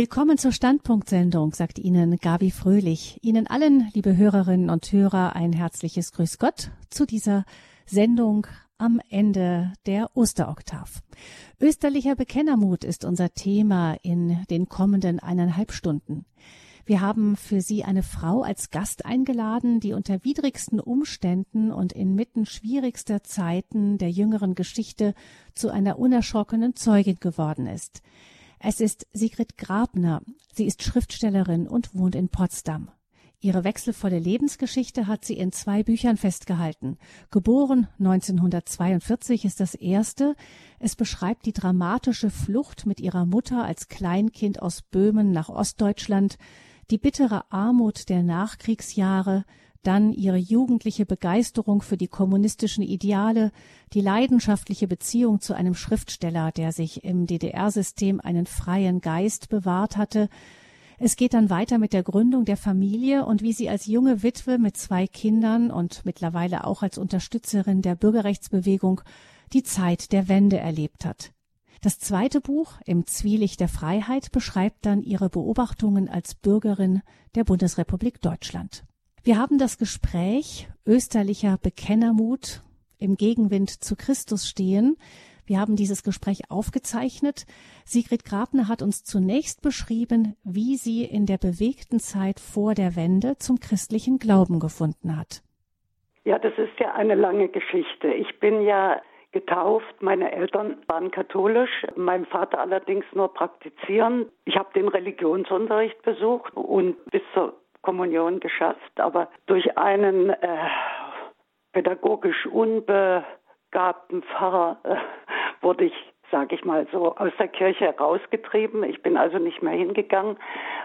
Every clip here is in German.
Willkommen zur Standpunktsendung, sagt Ihnen Gabi Fröhlich. Ihnen allen, liebe Hörerinnen und Hörer, ein herzliches Grüß Gott zu dieser Sendung am Ende der Osteroktav. Österlicher Bekennermut ist unser Thema in den kommenden eineinhalb Stunden. Wir haben für Sie eine Frau als Gast eingeladen, die unter widrigsten Umständen und inmitten schwierigster Zeiten der jüngeren Geschichte zu einer unerschrockenen Zeugin geworden ist. Es ist Sigrid Grabner. Sie ist Schriftstellerin und wohnt in Potsdam. Ihre wechselvolle Lebensgeschichte hat sie in zwei Büchern festgehalten. Geboren 1942 ist das erste. Es beschreibt die dramatische Flucht mit ihrer Mutter als Kleinkind aus Böhmen nach Ostdeutschland, die bittere Armut der Nachkriegsjahre, dann ihre jugendliche Begeisterung für die kommunistischen Ideale, die leidenschaftliche Beziehung zu einem Schriftsteller, der sich im DDR-System einen freien Geist bewahrt hatte, es geht dann weiter mit der Gründung der Familie und wie sie als junge Witwe mit zwei Kindern und mittlerweile auch als Unterstützerin der Bürgerrechtsbewegung die Zeit der Wende erlebt hat. Das zweite Buch im Zwielicht der Freiheit beschreibt dann ihre Beobachtungen als Bürgerin der Bundesrepublik Deutschland. Wir haben das Gespräch österlicher Bekennermut im Gegenwind zu Christus stehen wir haben dieses Gespräch aufgezeichnet. Sigrid Grabner hat uns zunächst beschrieben, wie sie in der bewegten Zeit vor der Wende zum christlichen Glauben gefunden hat. Ja, das ist ja eine lange Geschichte. Ich bin ja getauft. Meine Eltern waren katholisch, mein Vater allerdings nur praktizieren. Ich habe den Religionsunterricht besucht und bis zur Kommunion geschafft, aber durch einen äh, pädagogisch unbe begabten Pfarrer äh, wurde ich, sage ich mal so, aus der Kirche herausgetrieben. Ich bin also nicht mehr hingegangen,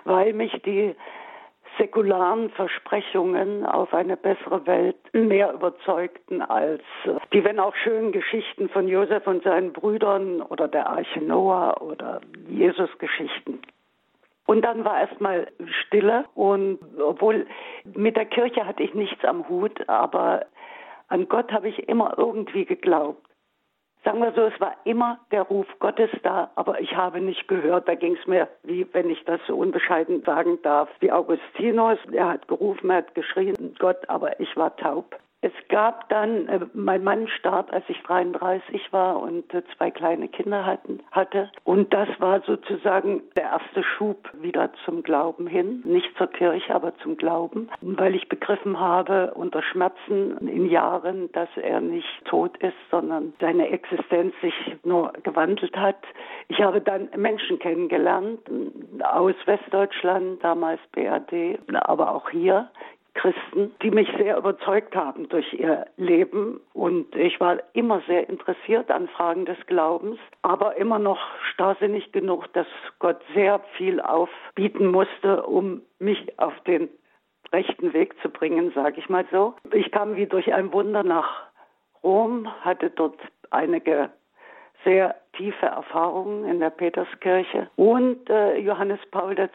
weil mich die säkularen Versprechungen auf eine bessere Welt mehr überzeugten als äh, die, wenn auch schönen Geschichten von Josef und seinen Brüdern oder der Arche Noah oder Jesus-Geschichten. Und dann war erstmal Stille und obwohl mit der Kirche hatte ich nichts am Hut, aber an Gott habe ich immer irgendwie geglaubt. Sagen wir so, es war immer der Ruf Gottes da, aber ich habe nicht gehört. Da ging es mir, wie wenn ich das so unbescheiden sagen darf, wie Augustinus. Er hat gerufen, er hat geschrien, Gott, aber ich war taub. Es gab dann, äh, mein Mann starb, als ich 33 war und äh, zwei kleine Kinder hatten, hatte. Und das war sozusagen der erste Schub wieder zum Glauben hin. Nicht zur Kirche, aber zum Glauben. Weil ich begriffen habe unter Schmerzen in Jahren, dass er nicht tot ist, sondern seine Existenz sich nur gewandelt hat. Ich habe dann Menschen kennengelernt aus Westdeutschland, damals BRD, aber auch hier Christen, die mich sehr überzeugt haben durch ihr Leben. Und ich war immer sehr interessiert an Fragen des Glaubens, aber immer noch starrsinnig genug, dass Gott sehr viel aufbieten musste, um mich auf den rechten Weg zu bringen, sage ich mal so. Ich kam wie durch ein Wunder nach Rom, hatte dort einige sehr tiefe Erfahrungen in der Peterskirche. Und äh, Johannes Paul II.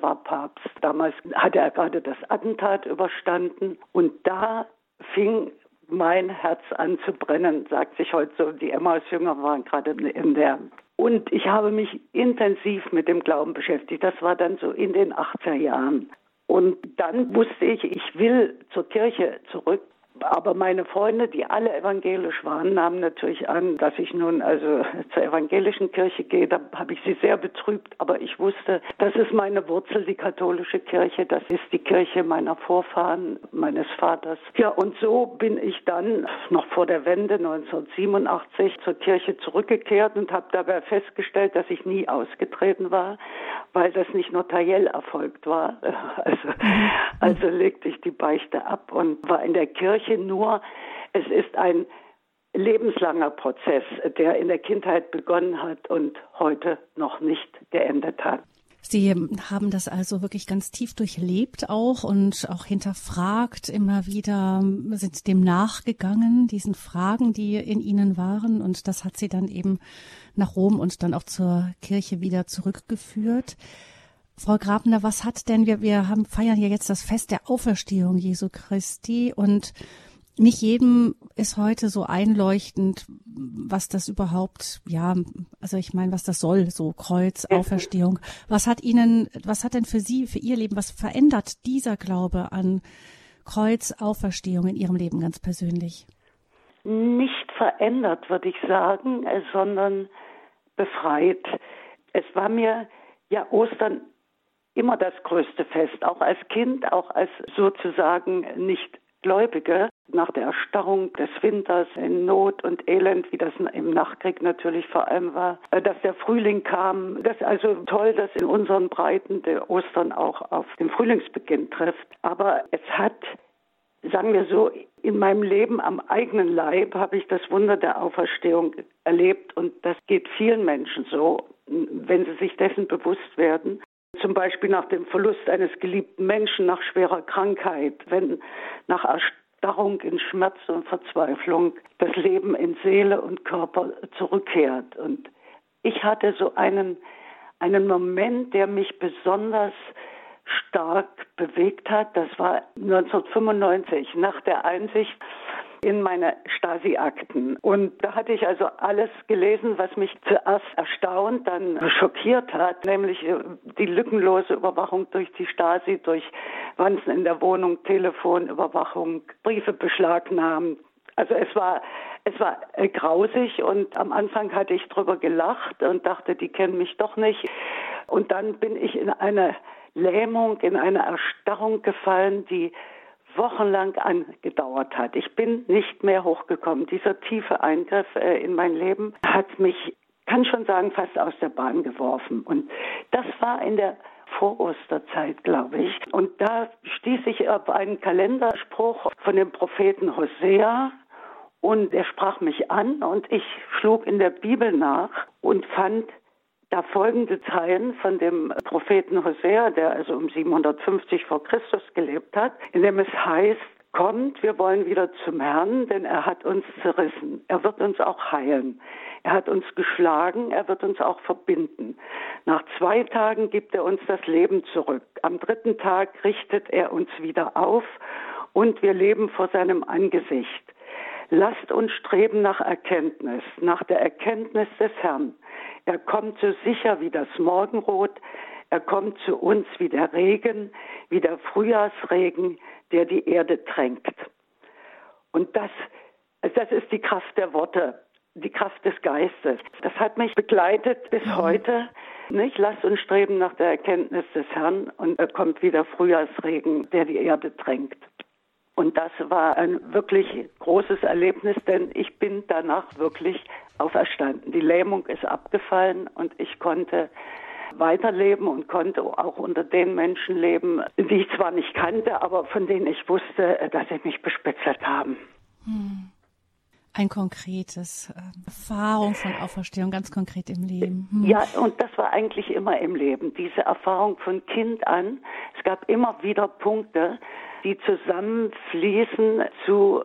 war Papst. Damals hatte er gerade das Attentat überstanden. Und da fing mein Herz an zu brennen, sagt sich heute so. Die Emmaus-Jünger waren gerade in der. Und ich habe mich intensiv mit dem Glauben beschäftigt. Das war dann so in den 80er Jahren. Und dann wusste ich, ich will zur Kirche zurück. Aber meine Freunde, die alle evangelisch waren, nahmen natürlich an, dass ich nun also zur evangelischen Kirche gehe. Da habe ich sie sehr betrübt. Aber ich wusste, das ist meine Wurzel, die katholische Kirche. Das ist die Kirche meiner Vorfahren, meines Vaters. Ja, und so bin ich dann noch vor der Wende 1987 zur Kirche zurückgekehrt und habe dabei festgestellt, dass ich nie ausgetreten war, weil das nicht notariell erfolgt war. Also, also legte ich die Beichte ab und war in der Kirche Kirche nur, es ist ein lebenslanger Prozess, der in der Kindheit begonnen hat und heute noch nicht geendet hat. Sie haben das also wirklich ganz tief durchlebt auch und auch hinterfragt, immer wieder sind dem nachgegangen, diesen Fragen, die in Ihnen waren. Und das hat Sie dann eben nach Rom und dann auch zur Kirche wieder zurückgeführt. Frau Grabner, was hat denn, wir, wir haben, feiern ja jetzt das Fest der Auferstehung Jesu Christi und nicht jedem ist heute so einleuchtend, was das überhaupt, ja, also ich meine, was das soll, so Kreuz, Auferstehung. Was hat Ihnen, was hat denn für Sie, für Ihr Leben, was verändert dieser Glaube an Kreuz, Auferstehung in Ihrem Leben ganz persönlich? Nicht verändert, würde ich sagen, sondern befreit. Es war mir ja Ostern immer das größte Fest, auch als Kind, auch als sozusagen nicht Gläubige nach der Erstarrung des Winters in Not und Elend, wie das im Nachkrieg natürlich vor allem war, äh, dass der Frühling kam. Das ist also toll, dass in unseren Breiten der Ostern auch auf den Frühlingsbeginn trifft. Aber es hat, sagen wir so, in meinem Leben am eigenen Leib habe ich das Wunder der Auferstehung erlebt und das geht vielen Menschen so, wenn sie sich dessen bewusst werden. Zum Beispiel nach dem Verlust eines geliebten Menschen, nach schwerer Krankheit, wenn nach Erstarrung in Schmerz und Verzweiflung das Leben in Seele und Körper zurückkehrt. Und ich hatte so einen, einen Moment, der mich besonders stark bewegt hat. Das war 1995 nach der Einsicht, in meine Stasi-Akten. Und da hatte ich also alles gelesen, was mich zuerst erstaunt, dann schockiert hat, nämlich äh, die lückenlose Überwachung durch die Stasi, durch Wanzen in der Wohnung, Telefonüberwachung, Briefe beschlagnahmen. Also es war, es war äh, grausig und am Anfang hatte ich drüber gelacht und dachte, die kennen mich doch nicht. Und dann bin ich in eine Lähmung, in eine Erstarrung gefallen, die wochenlang angedauert hat. Ich bin nicht mehr hochgekommen. Dieser tiefe Eingriff äh, in mein Leben hat mich, kann schon sagen, fast aus der Bahn geworfen. Und das war in der Vorosterzeit, glaube ich. Und da stieß ich auf einen Kalenderspruch von dem Propheten Hosea. Und er sprach mich an und ich schlug in der Bibel nach und fand da folgende Zeilen von dem Propheten Hosea, der also um 750 vor Christus gelebt hat, in dem es heißt, Kommt, wir wollen wieder zum Herrn, denn er hat uns zerrissen. Er wird uns auch heilen. Er hat uns geschlagen, er wird uns auch verbinden. Nach zwei Tagen gibt er uns das Leben zurück. Am dritten Tag richtet er uns wieder auf und wir leben vor seinem Angesicht. Lasst uns streben nach Erkenntnis, nach der Erkenntnis des Herrn. Er kommt so sicher wie das Morgenrot. Er kommt zu uns wie der Regen, wie der Frühjahrsregen, der die Erde tränkt. Und das, das ist die Kraft der Worte, die Kraft des Geistes. Das hat mich begleitet bis mhm. heute. Nicht? Lass uns streben nach der Erkenntnis des Herrn und er kommt wie der Frühjahrsregen, der die Erde tränkt. Und das war ein wirklich großes Erlebnis, denn ich bin danach wirklich auferstanden. Die Lähmung ist abgefallen und ich konnte weiterleben und konnte auch unter den Menschen leben, die ich zwar nicht kannte, aber von denen ich wusste, dass sie mich bespitzelt haben. Hm. Ein konkretes äh, Erfahrung von Auferstehung, ganz konkret im Leben. Hm. Ja, und das war eigentlich immer im Leben, diese Erfahrung von Kind an. Es gab immer wieder Punkte, die zusammenfließen zu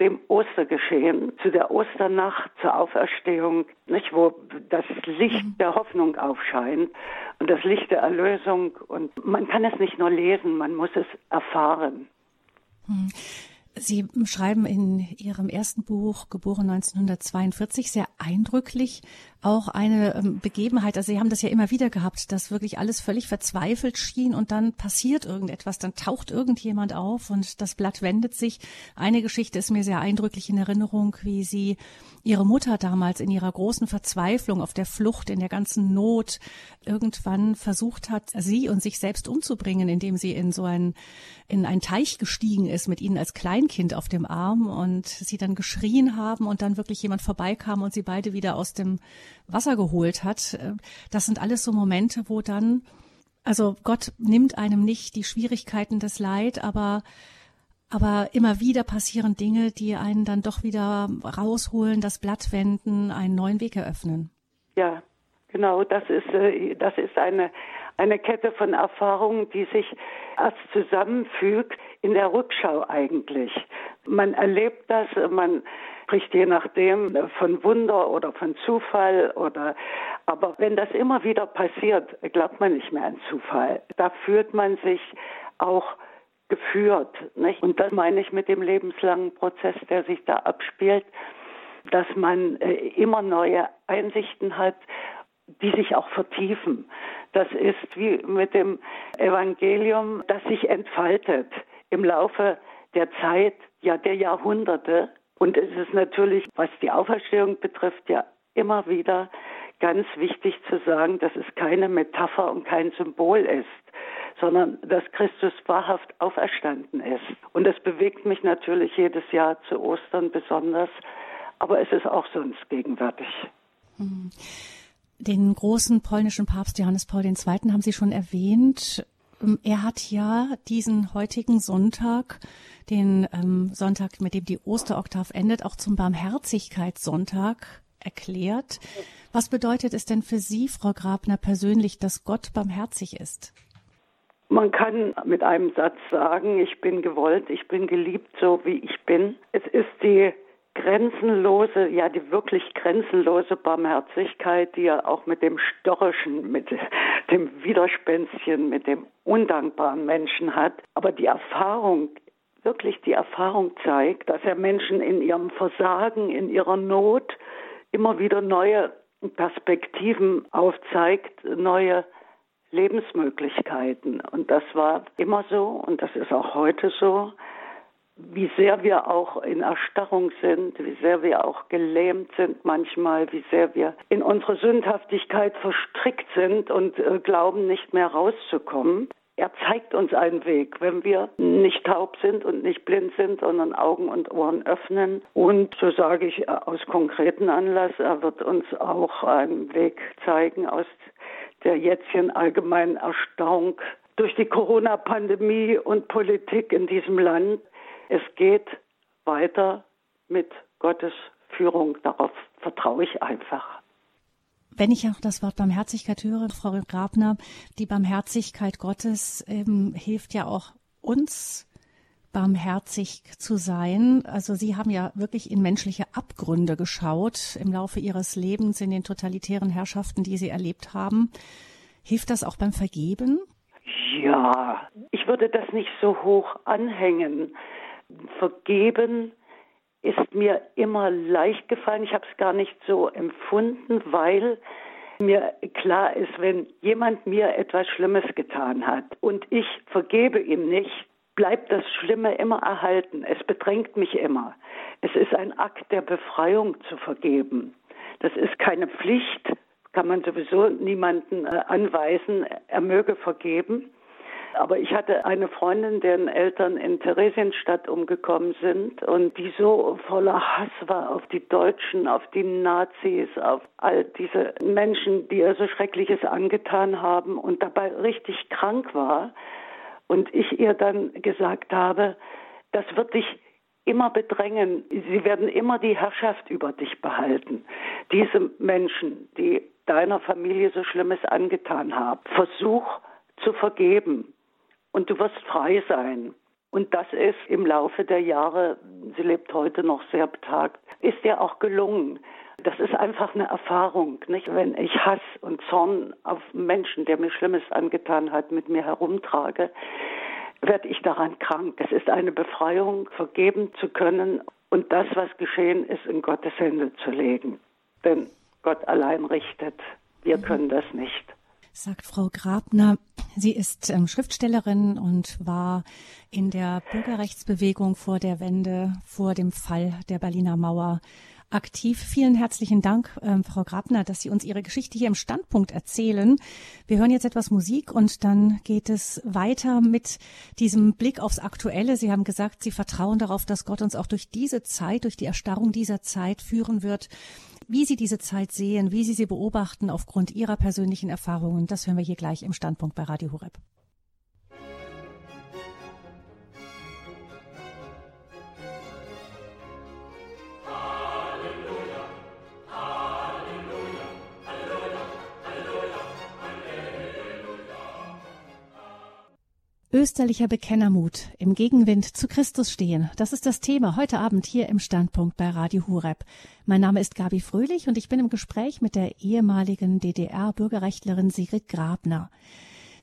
dem Ostergeschehen, zu der Osternacht, zur Auferstehung, nicht, wo das Licht mhm. der Hoffnung aufscheint und das Licht der Erlösung. Und man kann es nicht nur lesen, man muss es erfahren. Hm. Sie schreiben in Ihrem ersten Buch, geboren 1942, sehr eindrücklich auch eine ähm, Begebenheit. Also Sie haben das ja immer wieder gehabt, dass wirklich alles völlig verzweifelt schien und dann passiert irgendetwas, dann taucht irgendjemand auf und das Blatt wendet sich. Eine Geschichte ist mir sehr eindrücklich in Erinnerung, wie Sie Ihre Mutter damals in ihrer großen Verzweiflung auf der Flucht, in der ganzen Not irgendwann versucht hat, sie und sich selbst umzubringen, indem sie in so ein, in einen Teich gestiegen ist mit ihnen als Kleinkind auf dem Arm und sie dann geschrien haben und dann wirklich jemand vorbeikam und sie beide wieder aus dem Wasser geholt hat. Das sind alles so Momente, wo dann, also Gott nimmt einem nicht die Schwierigkeiten des Leid, aber aber immer wieder passieren Dinge, die einen dann doch wieder rausholen, das Blatt wenden, einen neuen Weg eröffnen. Ja, genau. Das ist, äh, das ist eine, eine Kette von Erfahrungen, die sich erst zusammenfügt in der Rückschau eigentlich. Man erlebt das, man spricht je nachdem von Wunder oder von Zufall oder, aber wenn das immer wieder passiert, glaubt man nicht mehr an Zufall. Da fühlt man sich auch geführt. Nicht? Und das meine ich mit dem lebenslangen Prozess, der sich da abspielt, dass man äh, immer neue Einsichten hat, die sich auch vertiefen. Das ist wie mit dem Evangelium, das sich entfaltet im Laufe der Zeit, ja der Jahrhunderte. Und es ist natürlich, was die Auferstehung betrifft, ja immer wieder ganz wichtig zu sagen, dass es keine Metapher und kein Symbol ist, sondern dass Christus wahrhaft auferstanden ist. Und das bewegt mich natürlich jedes Jahr zu Ostern besonders, aber es ist auch sonst gegenwärtig. Hm. Den großen polnischen Papst Johannes Paul II. haben Sie schon erwähnt. Ähm, er hat ja diesen heutigen Sonntag, den ähm, Sonntag, mit dem die Osteroktav endet, auch zum Barmherzigkeitssonntag erklärt. Was bedeutet es denn für Sie, Frau Grabner, persönlich, dass Gott barmherzig ist? Man kann mit einem Satz sagen, ich bin gewollt, ich bin geliebt, so wie ich bin. Es ist die grenzenlose, ja die wirklich grenzenlose Barmherzigkeit, die er auch mit dem Störrischen, mit dem Widerspenstchen, mit dem undankbaren Menschen hat. Aber die Erfahrung, wirklich die Erfahrung zeigt, dass er Menschen in ihrem Versagen, in ihrer Not immer wieder neue Perspektiven aufzeigt, neue Lebensmöglichkeiten. Und das war immer so und das ist auch heute so wie sehr wir auch in Erstarrung sind, wie sehr wir auch gelähmt sind manchmal, wie sehr wir in unsere Sündhaftigkeit verstrickt sind und äh, glauben nicht mehr rauszukommen. Er zeigt uns einen Weg, wenn wir nicht taub sind und nicht blind sind, sondern Augen und Ohren öffnen. Und so sage ich äh, aus konkreten Anlass, er wird uns auch einen Weg zeigen aus der jetzigen allgemeinen Erstarrung durch die Corona-Pandemie und Politik in diesem Land. Es geht weiter mit Gottes Führung. Darauf vertraue ich einfach. Wenn ich auch das Wort Barmherzigkeit höre, Frau Grabner, die Barmherzigkeit Gottes ähm, hilft ja auch uns, barmherzig zu sein. Also Sie haben ja wirklich in menschliche Abgründe geschaut im Laufe Ihres Lebens, in den totalitären Herrschaften, die Sie erlebt haben. Hilft das auch beim Vergeben? Ja, ich würde das nicht so hoch anhängen. Vergeben ist mir immer leicht gefallen. Ich habe es gar nicht so empfunden, weil mir klar ist, wenn jemand mir etwas Schlimmes getan hat und ich vergebe ihm nicht, bleibt das Schlimme immer erhalten. Es bedrängt mich immer. Es ist ein Akt der Befreiung zu vergeben. Das ist keine Pflicht, kann man sowieso niemanden äh, anweisen, er möge vergeben. Aber ich hatte eine Freundin, deren Eltern in Theresienstadt umgekommen sind und die so voller Hass war auf die Deutschen, auf die Nazis, auf all diese Menschen, die ihr so Schreckliches angetan haben und dabei richtig krank war. Und ich ihr dann gesagt habe, das wird dich immer bedrängen. Sie werden immer die Herrschaft über dich behalten. Diese Menschen, die deiner Familie so Schlimmes angetan haben, versuch zu vergeben und du wirst frei sein. Und das ist im Laufe der Jahre, sie lebt heute noch sehr betagt, ist ihr auch gelungen. Das ist einfach eine Erfahrung, nicht? Wenn ich Hass und Zorn auf Menschen, der mir Schlimmes angetan hat, mit mir herumtrage, werde ich daran krank. Es ist eine Befreiung, vergeben zu können und das, was geschehen ist, in Gottes Hände zu legen. Denn Gott allein richtet. Wir mhm. können das nicht sagt Frau Grabner. Sie ist ähm, Schriftstellerin und war in der Bürgerrechtsbewegung vor der Wende, vor dem Fall der Berliner Mauer aktiv. Vielen herzlichen Dank, ähm, Frau Grabner, dass Sie uns Ihre Geschichte hier im Standpunkt erzählen. Wir hören jetzt etwas Musik und dann geht es weiter mit diesem Blick aufs Aktuelle. Sie haben gesagt, Sie vertrauen darauf, dass Gott uns auch durch diese Zeit, durch die Erstarrung dieser Zeit führen wird wie Sie diese Zeit sehen, wie Sie sie beobachten aufgrund Ihrer persönlichen Erfahrungen, das hören wir hier gleich im Standpunkt bei Radio Horeb. Österlicher Bekennermut, im Gegenwind zu Christus stehen. Das ist das Thema heute Abend hier im Standpunkt bei Radio Hureb. Mein Name ist Gabi Fröhlich und ich bin im Gespräch mit der ehemaligen DDR-Bürgerrechtlerin Sigrid Grabner.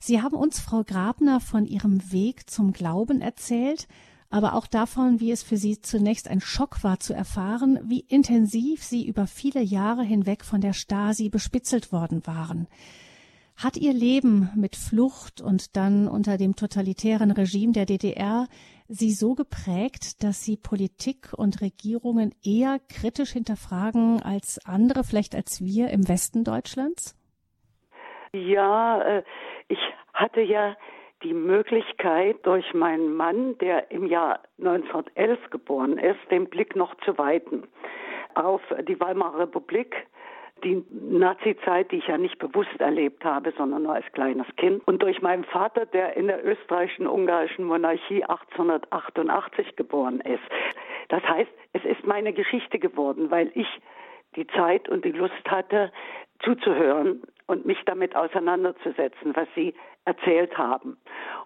Sie haben uns, Frau Grabner, von Ihrem Weg zum Glauben erzählt, aber auch davon, wie es für Sie zunächst ein Schock war zu erfahren, wie intensiv Sie über viele Jahre hinweg von der Stasi bespitzelt worden waren. Hat Ihr Leben mit Flucht und dann unter dem totalitären Regime der DDR Sie so geprägt, dass Sie Politik und Regierungen eher kritisch hinterfragen als andere, vielleicht als wir im Westen Deutschlands? Ja, äh, ich hatte ja die Möglichkeit, durch meinen Mann, der im Jahr 1911 geboren ist, den Blick noch zu weiten auf die Weimarer Republik, die Nazi-Zeit, die ich ja nicht bewusst erlebt habe, sondern nur als kleines Kind. Und durch meinen Vater, der in der österreichischen ungarischen Monarchie 1888 geboren ist. Das heißt, es ist meine Geschichte geworden, weil ich die Zeit und die Lust hatte, zuzuhören und mich damit auseinanderzusetzen, was sie erzählt haben.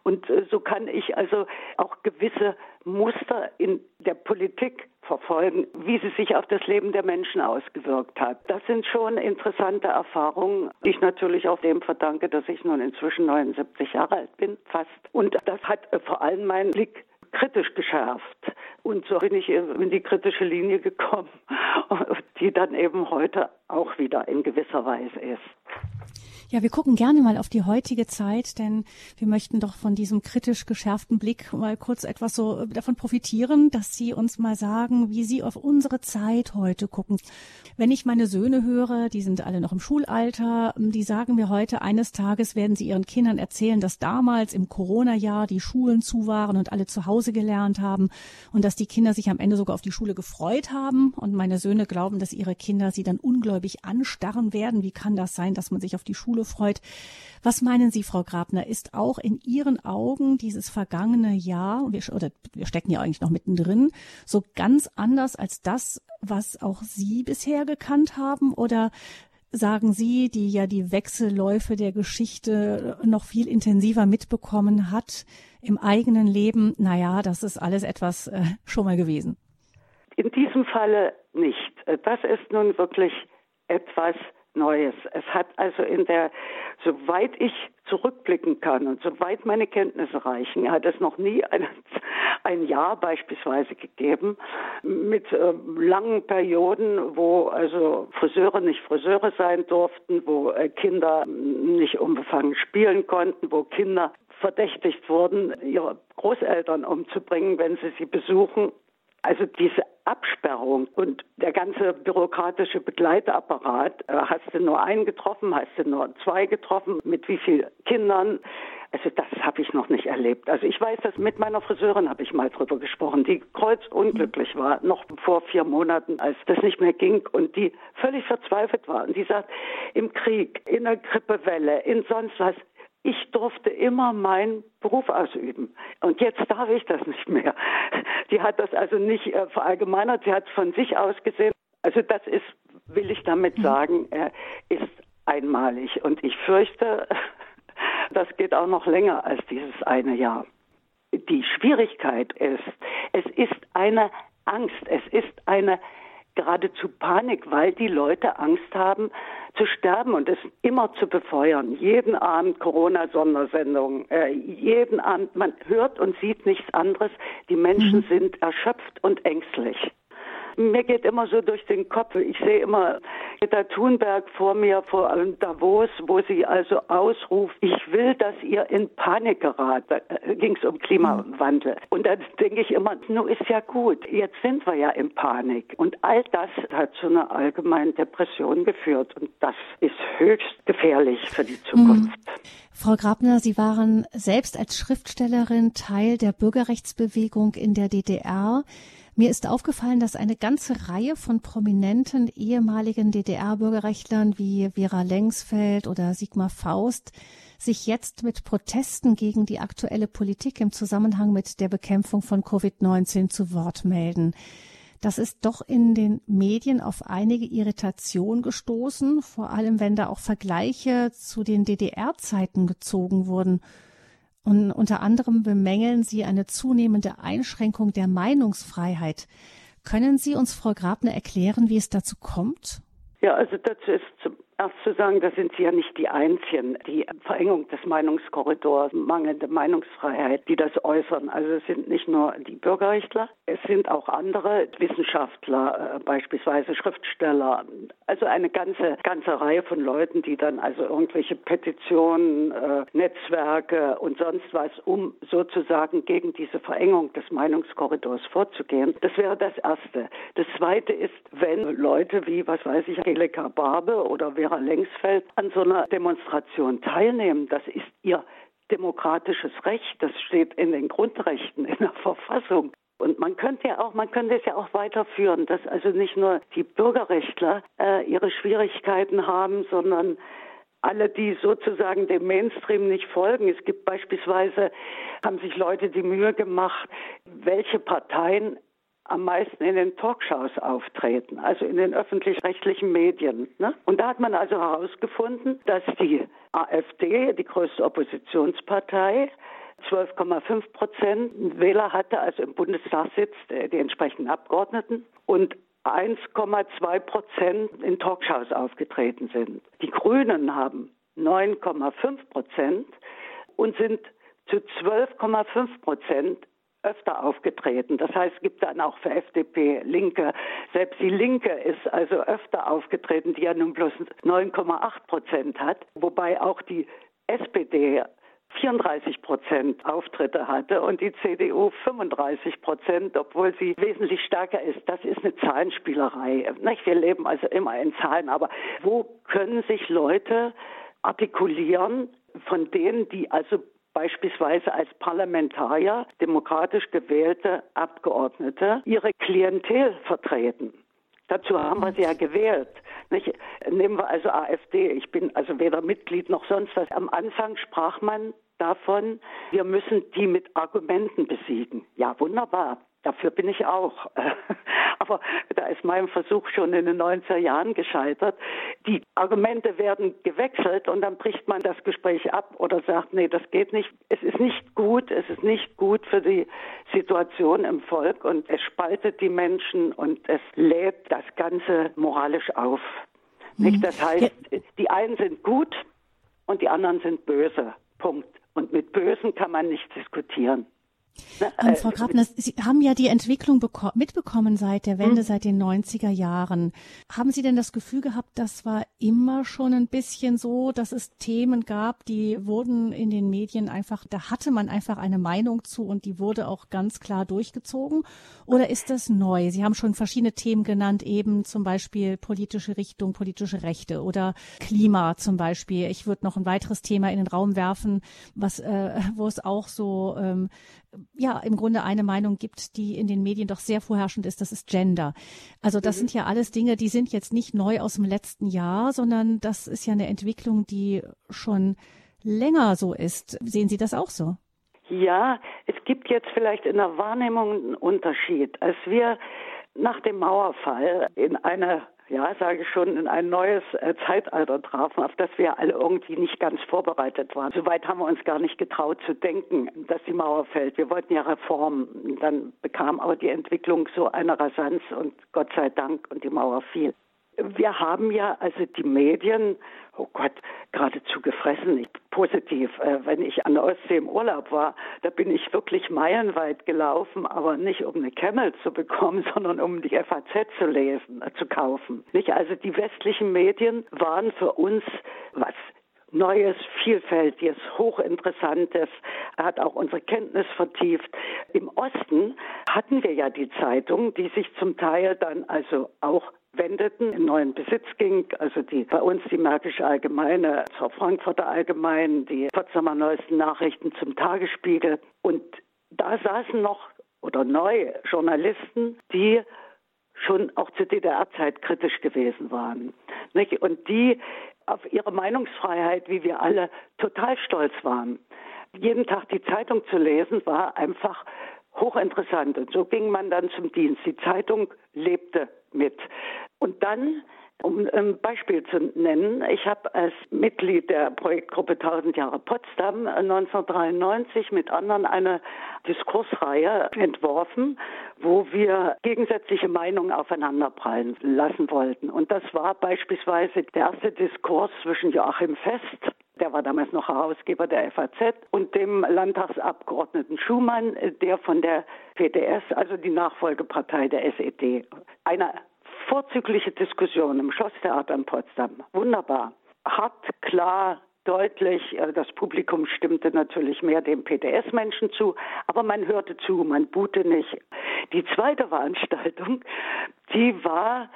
Und äh, so kann ich also auch gewisse Muster in der Politik verfolgen, wie sie sich auf das Leben der Menschen ausgewirkt hat. Das sind schon interessante Erfahrungen, die ich natürlich auch dem verdanke, dass ich nun inzwischen 79 Jahre alt bin, fast. Und das hat äh, vor allem meinen Blick kritisch geschärft. Und so bin ich in die kritische Linie gekommen, die dann eben heute auch wieder in gewisser Weise ist. Ja, wir gucken gerne mal auf die heutige Zeit, denn wir möchten doch von diesem kritisch geschärften Blick mal kurz etwas so davon profitieren, dass Sie uns mal sagen, wie Sie auf unsere Zeit heute gucken. Wenn ich meine Söhne höre, die sind alle noch im Schulalter, die sagen mir heute, eines Tages werden sie ihren Kindern erzählen, dass damals im Corona-Jahr die Schulen zu waren und alle zu Hause gelernt haben und dass die Kinder sich am Ende sogar auf die Schule gefreut haben und meine Söhne glauben, dass ihre Kinder sie dann ungläubig anstarren werden. Wie kann das sein, dass man sich auf die Schule Schule freut. Was meinen Sie, Frau Grabner, ist auch in Ihren Augen dieses vergangene Jahr, wir, oder wir stecken ja eigentlich noch mittendrin, so ganz anders als das, was auch Sie bisher gekannt haben? Oder sagen Sie, die ja die Wechselläufe der Geschichte noch viel intensiver mitbekommen hat im eigenen Leben, naja, das ist alles etwas äh, schon mal gewesen? In diesem Falle nicht. Das ist nun wirklich etwas Neues. Es hat also in der, soweit ich zurückblicken kann und soweit meine Kenntnisse reichen, hat es noch nie ein, ein Jahr beispielsweise gegeben mit äh, langen Perioden, wo also Friseure nicht Friseure sein durften, wo äh, Kinder nicht unbefangen spielen konnten, wo Kinder verdächtigt wurden, ihre Großeltern umzubringen, wenn sie sie besuchen. Also diese Absperrung und der ganze bürokratische Begleitapparat, äh, hast du nur einen getroffen, hast du nur zwei getroffen, mit wie vielen Kindern, also das habe ich noch nicht erlebt. Also ich weiß, dass mit meiner Friseurin habe ich mal drüber gesprochen, die kreuzunglücklich war, noch vor vier Monaten, als das nicht mehr ging und die völlig verzweifelt war. Und die sagt, im Krieg, in der Grippewelle, in sonst was, ich durfte immer meinen Beruf ausüben. Und jetzt darf ich das nicht mehr. Die hat das also nicht äh, verallgemeinert, sie hat es von sich aus gesehen. Also das ist, will ich damit mhm. sagen, äh, ist einmalig. Und ich fürchte, das geht auch noch länger als dieses eine Jahr. Die Schwierigkeit ist, es ist eine Angst, es ist eine geradezu Panik, weil die Leute Angst haben zu sterben und es immer zu befeuern. Jeden Abend Corona-Sondersendungen, äh, jeden Abend, man hört und sieht nichts anderes. Die Menschen mhm. sind erschöpft und ängstlich. Mir geht immer so durch den Kopf, ich sehe immer Greta Thunberg vor mir, vor Davos, wo sie also ausruft, ich will, dass ihr in Panik geratet. Da ging es um Klimawandel. Und da denke ich immer, nun ist ja gut, jetzt sind wir ja in Panik. Und all das hat zu einer allgemeinen Depression geführt. Und das ist höchst gefährlich für die Zukunft. Mhm. Frau Grabner, Sie waren selbst als Schriftstellerin Teil der Bürgerrechtsbewegung in der DDR. Mir ist aufgefallen, dass eine ganze Reihe von prominenten ehemaligen DDR-Bürgerrechtlern wie Vera Lengsfeld oder Sigmar Faust sich jetzt mit Protesten gegen die aktuelle Politik im Zusammenhang mit der Bekämpfung von Covid-19 zu Wort melden. Das ist doch in den Medien auf einige Irritation gestoßen, vor allem wenn da auch Vergleiche zu den DDR-Zeiten gezogen wurden. Und unter anderem bemängeln Sie eine zunehmende Einschränkung der Meinungsfreiheit. Können Sie uns, Frau Grabner, erklären, wie es dazu kommt? Ja, also dazu ist zum erst zu sagen, da sind Sie ja nicht die Einzigen. Die Verengung des Meinungskorridors, mangelnde Meinungsfreiheit, die das äußern. Also es sind nicht nur die Bürgerrechtler, es sind auch andere Wissenschaftler, äh, beispielsweise Schriftsteller. Also eine ganze, ganze Reihe von Leuten, die dann also irgendwelche Petitionen, äh, Netzwerke und sonst was, um sozusagen gegen diese Verengung des Meinungskorridors vorzugehen. Das wäre das Erste. Das Zweite ist, wenn Leute wie, was weiß ich, Angelika Barbe oder Vera Lengsfeld an so einer Demonstration teilnehmen, das ist ihr demokratisches Recht. Das steht in den Grundrechten, in der Verfassung. Und man könnte ja auch, man könnte es ja auch weiterführen, dass also nicht nur die Bürgerrechtler äh, ihre Schwierigkeiten haben, sondern alle, die sozusagen dem Mainstream nicht folgen. Es gibt beispielsweise, haben sich Leute die Mühe gemacht, welche Parteien am meisten in den Talkshows auftreten, also in den öffentlich-rechtlichen Medien. Ne? Und da hat man also herausgefunden, dass die AfD, die größte Oppositionspartei, 12,5 Prozent Wähler hatte, also im Bundestag sitzt, äh, die entsprechenden Abgeordneten, und 1,2 Prozent in Talkshows aufgetreten sind. Die Grünen haben 9,5 Prozent und sind zu 12,5 Prozent öfter aufgetreten. Das heißt, es gibt dann auch für FDP Linke, selbst die Linke ist also öfter aufgetreten, die ja nun bloß 9,8 Prozent hat, wobei auch die SPD 34 Prozent Auftritte hatte und die CDU 35 Prozent, obwohl sie wesentlich stärker ist. Das ist eine Zahlenspielerei. Wir leben also immer in Zahlen, aber wo können sich Leute artikulieren, von denen, die also beispielsweise als Parlamentarier, demokratisch gewählte Abgeordnete, ihre Klientel vertreten. Dazu haben wir sie ja gewählt. Nicht? Nehmen wir also AfD. Ich bin also weder Mitglied noch sonst was. Am Anfang sprach man davon, wir müssen die mit Argumenten besiegen. Ja, wunderbar. Dafür bin ich auch. Aber da ist mein Versuch schon in den 90er Jahren gescheitert. Die Argumente werden gewechselt und dann bricht man das Gespräch ab oder sagt, nee, das geht nicht. Es ist nicht gut, es ist nicht gut für die Situation im Volk und es spaltet die Menschen und es lädt das Ganze moralisch auf. Nicht? Das heißt, die einen sind gut und die anderen sind böse. Punkt. Und mit Bösen kann man nicht diskutieren. Ähm, Frau Grabner, Sie haben ja die Entwicklung mitbekommen seit der Wende, hm. seit den 90er Jahren. Haben Sie denn das Gefühl gehabt, das war immer schon ein bisschen so, dass es Themen gab, die wurden in den Medien einfach, da hatte man einfach eine Meinung zu und die wurde auch ganz klar durchgezogen? Oder ist das neu? Sie haben schon verschiedene Themen genannt, eben zum Beispiel politische Richtung, politische Rechte oder Klima zum Beispiel. Ich würde noch ein weiteres Thema in den Raum werfen, was, äh, wo es auch so ähm, ja im Grunde eine Meinung gibt, die in den Medien doch sehr vorherrschend ist, das ist Gender. Also das mhm. sind ja alles Dinge, die sind jetzt nicht neu aus dem letzten Jahr, sondern das ist ja eine Entwicklung, die schon länger so ist. Sehen Sie das auch so? Ja, es gibt jetzt vielleicht in der Wahrnehmung einen Unterschied. Als wir nach dem Mauerfall in einer ja, sage ich schon, in ein neues äh, Zeitalter trafen, auf das wir alle irgendwie nicht ganz vorbereitet waren. Soweit haben wir uns gar nicht getraut zu denken, dass die Mauer fällt. Wir wollten ja Reformen. Dann bekam aber die Entwicklung so eine Rasanz und Gott sei Dank und die Mauer fiel. Wir haben ja also die Medien, oh Gott, geradezu gefressen. Ich, positiv, äh, wenn ich an der Ostsee im Urlaub war, da bin ich wirklich meilenweit gelaufen, aber nicht um eine Camel zu bekommen, sondern um die FAZ zu lesen, äh, zu kaufen. Nicht? Also die westlichen Medien waren für uns was Neues, Vielfältiges, Hochinteressantes, hat auch unsere Kenntnis vertieft. Im Osten hatten wir ja die Zeitung, die sich zum Teil dann also auch wendeten, in neuen Besitz ging. Also die bei uns die Märkische Allgemeine zur Frankfurter Allgemeinen, die Potsdamer Neuesten Nachrichten zum Tagesspiegel. Und da saßen noch oder neue Journalisten, die schon auch zur DDR-Zeit kritisch gewesen waren. Nicht? Und die auf ihre Meinungsfreiheit, wie wir alle, total stolz waren. Jeden Tag die Zeitung zu lesen, war einfach hochinteressant. Und so ging man dann zum Dienst. Die Zeitung lebte mit. Und dann Um ein Beispiel zu nennen, ich habe als Mitglied der Projektgruppe 1000 Jahre Potsdam 1993 mit anderen eine Diskursreihe entworfen, wo wir gegensätzliche Meinungen aufeinanderprallen lassen wollten. Und das war beispielsweise der erste Diskurs zwischen Joachim Fest, der war damals noch Herausgeber der FAZ, und dem Landtagsabgeordneten Schumann, der von der PDS, also die Nachfolgepartei der SED, eine vorzügliche Diskussion im Schlosstheater in Potsdam. Wunderbar. Hart, klar, deutlich. Äh, das Publikum stimmte natürlich mehr dem PDS-Menschen zu, aber man hörte zu, man buhte nicht. Die zweite Veranstaltung, die war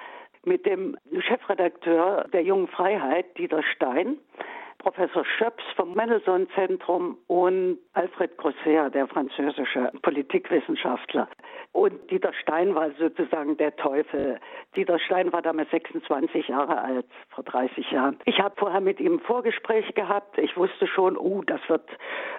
mit dem Chefredakteur der Jungen Freiheit, Dieter Stein. Professor Schöps vom Mendelssohn-Zentrum und Alfred Grosser, der französische Politikwissenschaftler. Und Dieter Stein war sozusagen der Teufel. Dieter Stein war damals 26 Jahre alt, vor 30 Jahren. Ich habe vorher mit ihm Vorgespräch gehabt. Ich wusste schon, uh, das wird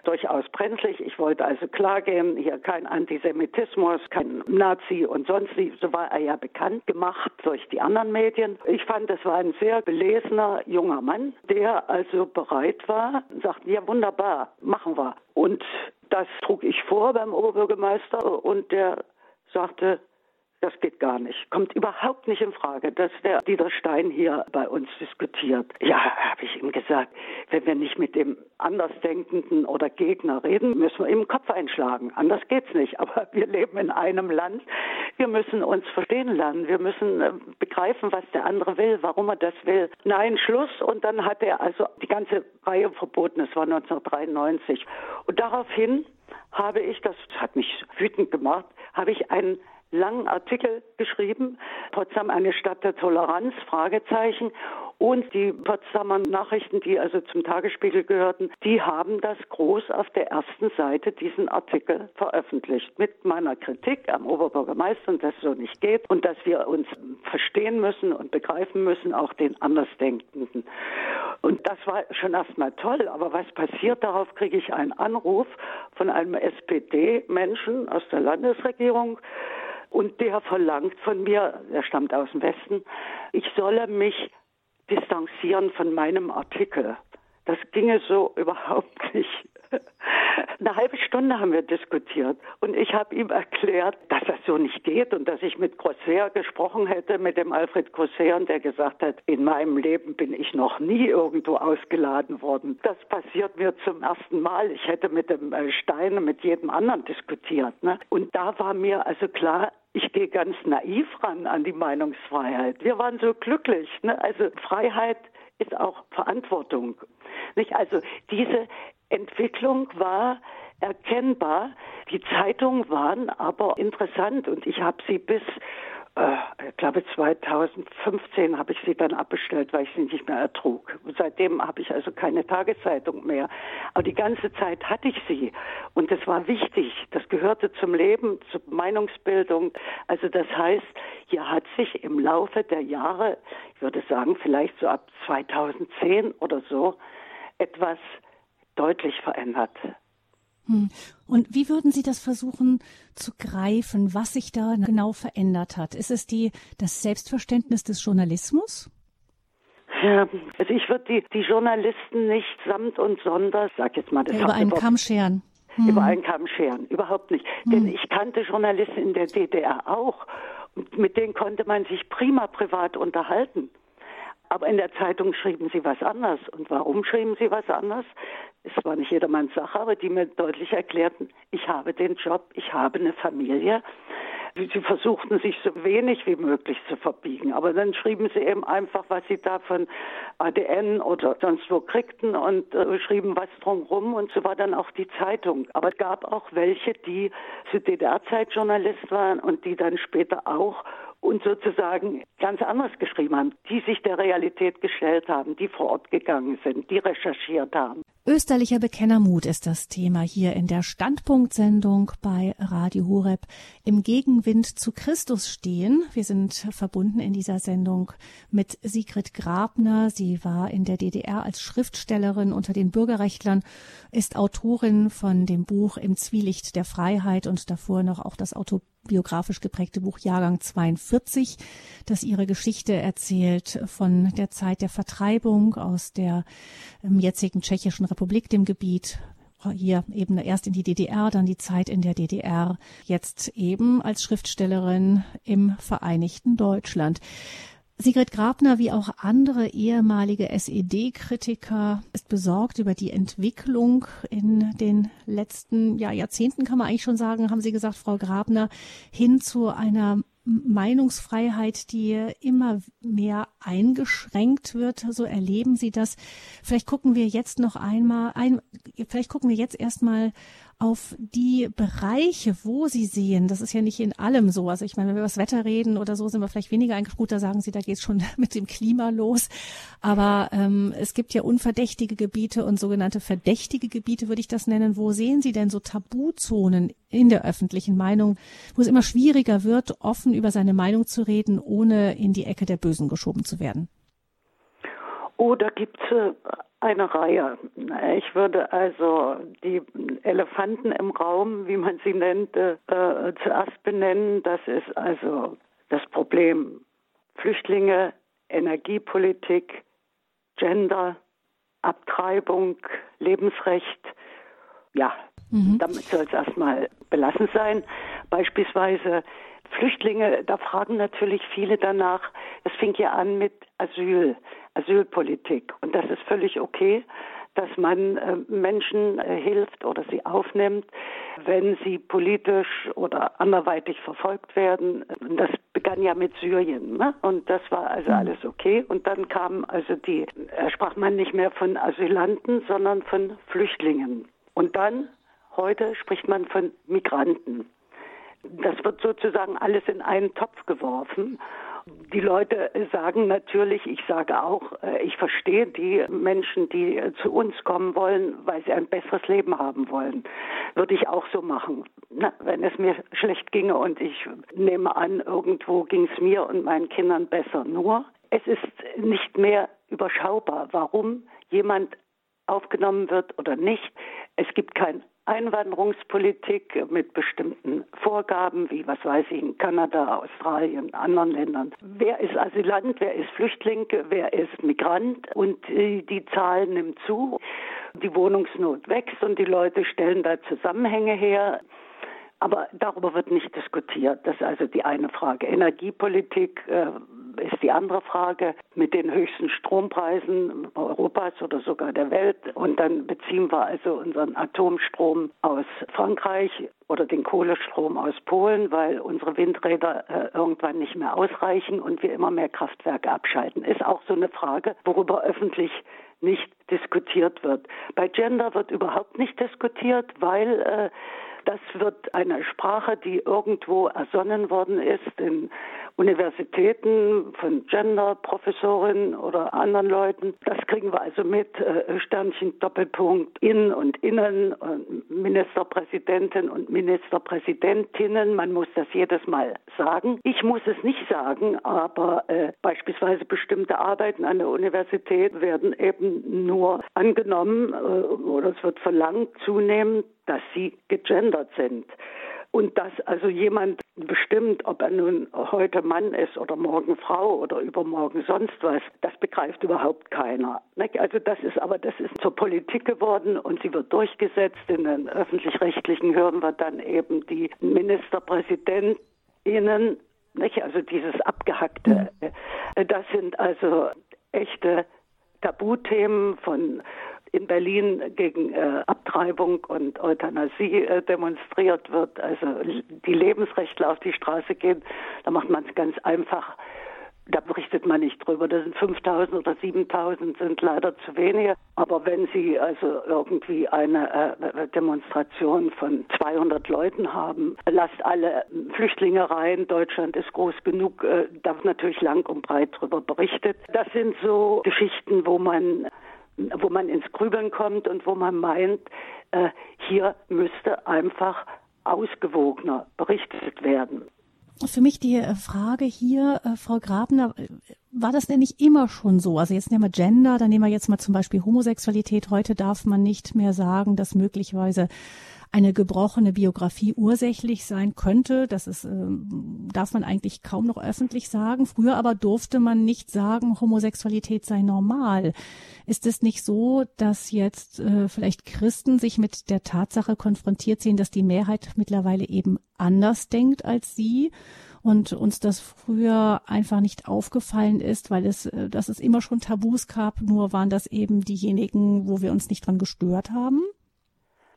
durchaus brenzlig. Ich wollte also klargehen, hier kein Antisemitismus, kein Nazi und sonst wie. So war er ja bekannt gemacht durch die anderen Medien. Ich fand, das war ein sehr belesener junger Mann, der also bereit war, sagten, ja wunderbar, machen wir. Und das trug ich vor beim Oberbürgermeister und der sagte, das geht gar nicht. Kommt überhaupt nicht in Frage, dass der Dieter Stein hier bei uns diskutiert. Ja, habe ich ihm gesagt, wenn wir nicht mit dem Andersdenkenden oder Gegner reden, müssen wir ihm den Kopf einschlagen. Anders geht's nicht. Aber wir leben in einem Land. Wir müssen uns verstehen lernen. Wir müssen äh, begreifen, was der andere will, warum er das will. Nein, Schluss. Und dann hat er also die ganze Reihe verboten. Es war 1993. Und daraufhin habe ich, das hat mich wütend gemacht, habe ich einen langen Artikel geschrieben, Potsdam eine Stadt der Toleranz, Fragezeichen. Und die Potsdamer Nachrichten, die also zum Tagesspiegel gehörten, die haben das groß auf der ersten Seite diesen Artikel veröffentlicht mit meiner Kritik am Oberbürgermeister, dass so nicht geht und dass wir uns verstehen müssen und begreifen müssen, auch den Andersdenkenden. Und das war schon erstmal toll, aber was passiert? Darauf kriege ich einen Anruf von einem SPD-Menschen aus der Landesregierung, und der verlangt von mir, er stammt aus dem Westen, ich solle mich distanzieren von meinem Artikel. Das ginge so überhaupt nicht. Eine halbe Stunde haben wir diskutiert und ich habe ihm erklärt, dass das so nicht geht und dass ich mit Grosser gesprochen hätte, mit dem Alfred Grosser, und der gesagt hat, in meinem Leben bin ich noch nie irgendwo ausgeladen worden. Das passiert mir zum ersten Mal. Ich hätte mit dem äh, Stein, mit jedem anderen diskutiert. Ne? Und da war mir also klar, ich gehe ganz naiv ran an die Meinungsfreiheit. Wir waren so glücklich. Ne? Also Freiheit ist auch Verantwortung. Nicht? Also diese Entwicklung war erkennbar. Die Zeitungen waren aber interessant und ich habe sie bis äh, ich glaube 2015 habe ich sie dann abbestellt, weil ich sie nicht mehr ertrug. Seitdem habe ich also keine Tageszeitung mehr. Aber die ganze Zeit hatte ich sie und das war wichtig. Das gehörte zum Leben, zur Meinungsbildung. Also das heißt, hier hat sich im Laufe der Jahre, ich würde sagen vielleicht so ab 2010 oder so, etwas deutlich verändert. Hm. Und wie würden Sie das versuchen zu greifen, was sich da genau verändert hat? Ist es die, das Selbstverständnis des Journalismus? Ja, also ich würde die, die Journalisten nicht samt und sonders, sag jetzt mal, das ja, über einen Kamm scheren. Hm. Über einen Kamm scheren, überhaupt nicht. Hm. Denn ich kannte Journalisten in der DDR auch. Und mit denen konnte man sich prima privat unterhalten. Aber in der Zeitung schrieben sie was anders. Und warum schrieben sie was anders? Es war nicht jedermanns Sache, aber die mir deutlich erklärten, ich habe den Job, ich habe eine Familie. Sie versuchten sich so wenig wie möglich zu verbiegen, aber dann schrieben sie eben einfach, was sie da von ADN oder sonst wo kriegten und äh, schrieben was drumherum und so war dann auch die Zeitung. Aber es gab auch welche, die zu DDR-Zeit Journalist waren und die dann später auch und sozusagen ganz anderes geschrieben haben, die sich der Realität gestellt haben, die vor Ort gegangen sind, die recherchiert haben. Österlicher Bekennermut ist das Thema hier in der Standpunktsendung bei Radio Horeb. Im Gegenwind zu Christus stehen. Wir sind verbunden in dieser Sendung mit Sigrid Grabner. Sie war in der DDR als Schriftstellerin unter den Bürgerrechtlern, ist Autorin von dem Buch Im Zwielicht der Freiheit und davor noch auch das Auto biografisch geprägte Buch Jahrgang 42, das ihre Geschichte erzählt von der Zeit der Vertreibung aus der ähm, jetzigen Tschechischen Republik, dem Gebiet hier eben erst in die DDR, dann die Zeit in der DDR, jetzt eben als Schriftstellerin im Vereinigten Deutschland. Sigrid Grabner wie auch andere ehemalige SED-Kritiker ist besorgt über die Entwicklung in den letzten ja, Jahrzehnten, kann man eigentlich schon sagen, haben Sie gesagt, Frau Grabner, hin zu einer Meinungsfreiheit, die immer mehr eingeschränkt wird. So erleben Sie das. Vielleicht gucken wir jetzt noch einmal ein, vielleicht gucken wir jetzt erstmal auf die Bereiche, wo Sie sehen, das ist ja nicht in allem so. Also ich meine, wenn wir über das Wetter reden oder so, sind wir vielleicht weniger eingeschränkt. Da sagen Sie, da geht es schon mit dem Klima los. Aber ähm, es gibt ja unverdächtige Gebiete und sogenannte verdächtige Gebiete, würde ich das nennen. Wo sehen Sie denn so Tabuzonen in der öffentlichen Meinung, wo es immer schwieriger wird, offen über seine Meinung zu reden, ohne in die Ecke der Bösen geschoben zu werden? Oh, da gibt es äh, eine Reihe. Ich würde also die Elefanten im Raum, wie man sie nennt, äh, zuerst benennen. Das ist also das Problem Flüchtlinge, Energiepolitik, Gender, Abtreibung, Lebensrecht. Ja, mhm. damit soll es erstmal belassen sein. Beispielsweise Flüchtlinge, da fragen natürlich viele danach. Es fing ja an mit Asyl. Asylpolitik. Und das ist völlig okay, dass man äh, Menschen äh, hilft oder sie aufnimmt, wenn sie politisch oder anderweitig verfolgt werden. Das begann ja mit Syrien. Ne? Und das war also mhm. alles okay. Und dann kam also die, äh, sprach man nicht mehr von Asylanten, sondern von Flüchtlingen. Und dann, heute spricht man von Migranten. Das wird sozusagen alles in einen Topf geworfen. Die Leute sagen natürlich, ich sage auch, äh, ich verstehe die Menschen, die äh, zu uns kommen wollen, weil sie ein besseres Leben haben wollen. Würde ich auch so machen. Na, wenn es mir schlecht ginge und ich nehme an, irgendwo ging es mir und meinen Kindern besser. Nur, es ist nicht mehr überschaubar, warum jemand aufgenommen wird oder nicht. Es gibt kein Einwanderungspolitik mit bestimmten Vorgaben, wie was weiß ich in Kanada, Australien, anderen Ländern. Wer ist Asylant, wer ist Flüchtling, wer ist Migrant und die Zahl nimmt zu. Die Wohnungsnot wächst und die Leute stellen da Zusammenhänge her. Aber darüber wird nicht diskutiert. Das ist also die eine Frage. Energiepolitik äh, ist die andere Frage mit den höchsten Strompreisen Europas oder sogar der Welt. Und dann beziehen wir also unseren Atomstrom aus Frankreich oder den Kohlestrom aus Polen, weil unsere Windräder äh, irgendwann nicht mehr ausreichen und wir immer mehr Kraftwerke abschalten. Ist auch so eine Frage, worüber öffentlich nicht diskutiert wird. Bei Gender wird überhaupt nicht diskutiert, weil äh, das wird eine Sprache, die irgendwo ersonnen worden ist in Universitäten von Gender-Professorinnen oder anderen Leuten. Das kriegen wir also mit. Äh, Sternchen, Doppelpunkt, in und innen, Ministerpräsidenten und Ministerpräsidentinnen. Man muss das jedes Mal sagen. Ich muss es nicht sagen, aber äh, beispielsweise bestimmte Arbeiten an der Universität werden eben nur angenommen äh, oder es wird verlangt zunehmend, dass sie gegendert sind. Und dass also jemand bestimmt, ob er nun heute Mann ist oder morgen Frau oder übermorgen sonst was, das begreift überhaupt keiner. Also das ist aber, das ist zur Politik geworden und sie wird durchgesetzt. In den öffentlich-rechtlichen hören wir dann eben die Ministerpräsidentinnen, also dieses abgehackte. Mhm. Das sind also echte Tabuthemen von in Berlin gegen äh, Abtreibung und Euthanasie äh, demonstriert wird, also die Lebensrechtler auf die Straße gehen, da macht man es ganz einfach. Da berichtet man nicht drüber. Das sind 5000 oder 7000 sind leider zu wenige. Aber wenn Sie also irgendwie eine äh, Demonstration von 200 Leuten haben, lasst alle Flüchtlinge rein. Deutschland ist groß genug. Äh, da wird natürlich lang und breit drüber berichtet. Das sind so Geschichten, wo man wo man ins Grübeln kommt und wo man meint, äh, hier müsste einfach ausgewogener berichtet werden. Für mich die äh, Frage hier, äh, Frau Grabner, war das denn nicht immer schon so? Also jetzt nehmen wir Gender, dann nehmen wir jetzt mal zum Beispiel Homosexualität. Heute darf man nicht mehr sagen, dass möglicherweise eine gebrochene Biografie ursächlich sein könnte. Das ist, äh, darf man eigentlich kaum noch öffentlich sagen. Früher aber durfte man nicht sagen, Homosexualität sei normal. Ist es nicht so, dass jetzt äh, vielleicht Christen sich mit der Tatsache konfrontiert sehen, dass die Mehrheit mittlerweile eben anders denkt als sie? Und uns das früher einfach nicht aufgefallen ist, weil es, äh, dass es immer schon Tabus gab, nur waren das eben diejenigen, wo wir uns nicht dran gestört haben?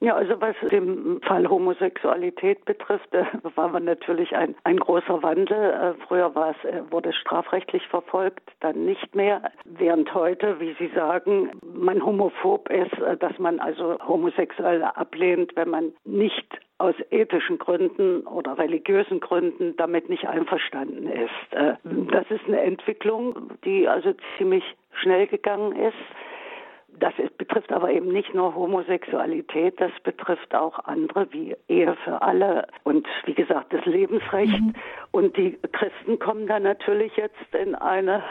Ja, also was den Fall Homosexualität betrifft, äh, war natürlich ein, ein großer Wandel. Äh, früher war es, äh, wurde es strafrechtlich verfolgt, dann nicht mehr. Während heute, wie Sie sagen, man homophob ist, äh, dass man also Homosexuelle ablehnt, wenn man nicht aus ethischen Gründen oder religiösen Gründen damit nicht einverstanden ist. Äh, das ist eine Entwicklung, die also ziemlich schnell gegangen ist. Das betrifft aber eben nicht nur Homosexualität, das betrifft auch andere wie Ehe für alle und wie gesagt das Lebensrecht. Mhm. Und die Christen kommen da natürlich jetzt in eine,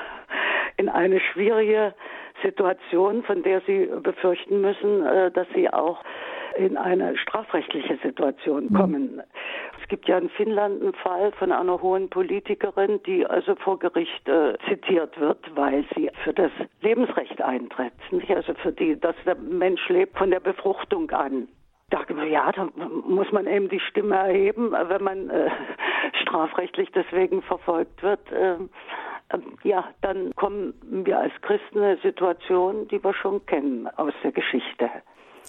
in eine schwierige Situation, von der sie befürchten müssen, äh, dass sie auch in eine strafrechtliche Situation mhm. kommen. Mhm. Es gibt ja in Finnland einen Fall von einer hohen Politikerin, die also vor Gericht äh, zitiert wird, weil sie für das Lebensrecht eintritt. Nicht? Also für die, dass der Mensch lebt von der Befruchtung an. Da, ja, da muss man eben die Stimme erheben, wenn man äh, strafrechtlich deswegen verfolgt wird. Äh, ja, dann kommen wir als Christen in eine Situation, die wir schon kennen aus der Geschichte.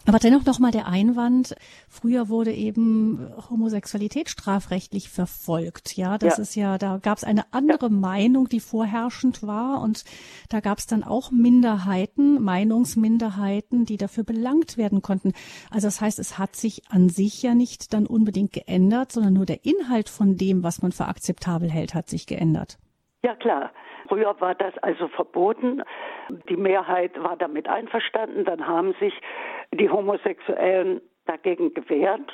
Aber dennoch nochmal der Einwand, früher wurde eben Homosexualität strafrechtlich verfolgt. Ja, das ja. ist ja, da gab es eine andere ja. Meinung, die vorherrschend war und da gab es dann auch Minderheiten, Meinungsminderheiten, die dafür belangt werden konnten. Also das heißt, es hat sich an sich ja nicht dann unbedingt geändert, sondern nur der Inhalt von dem, was man für akzeptabel hält, hat sich geändert. Ja, klar. Früher war das also verboten. Die Mehrheit war damit einverstanden. Dann haben sich die Homosexuellen dagegen gewehrt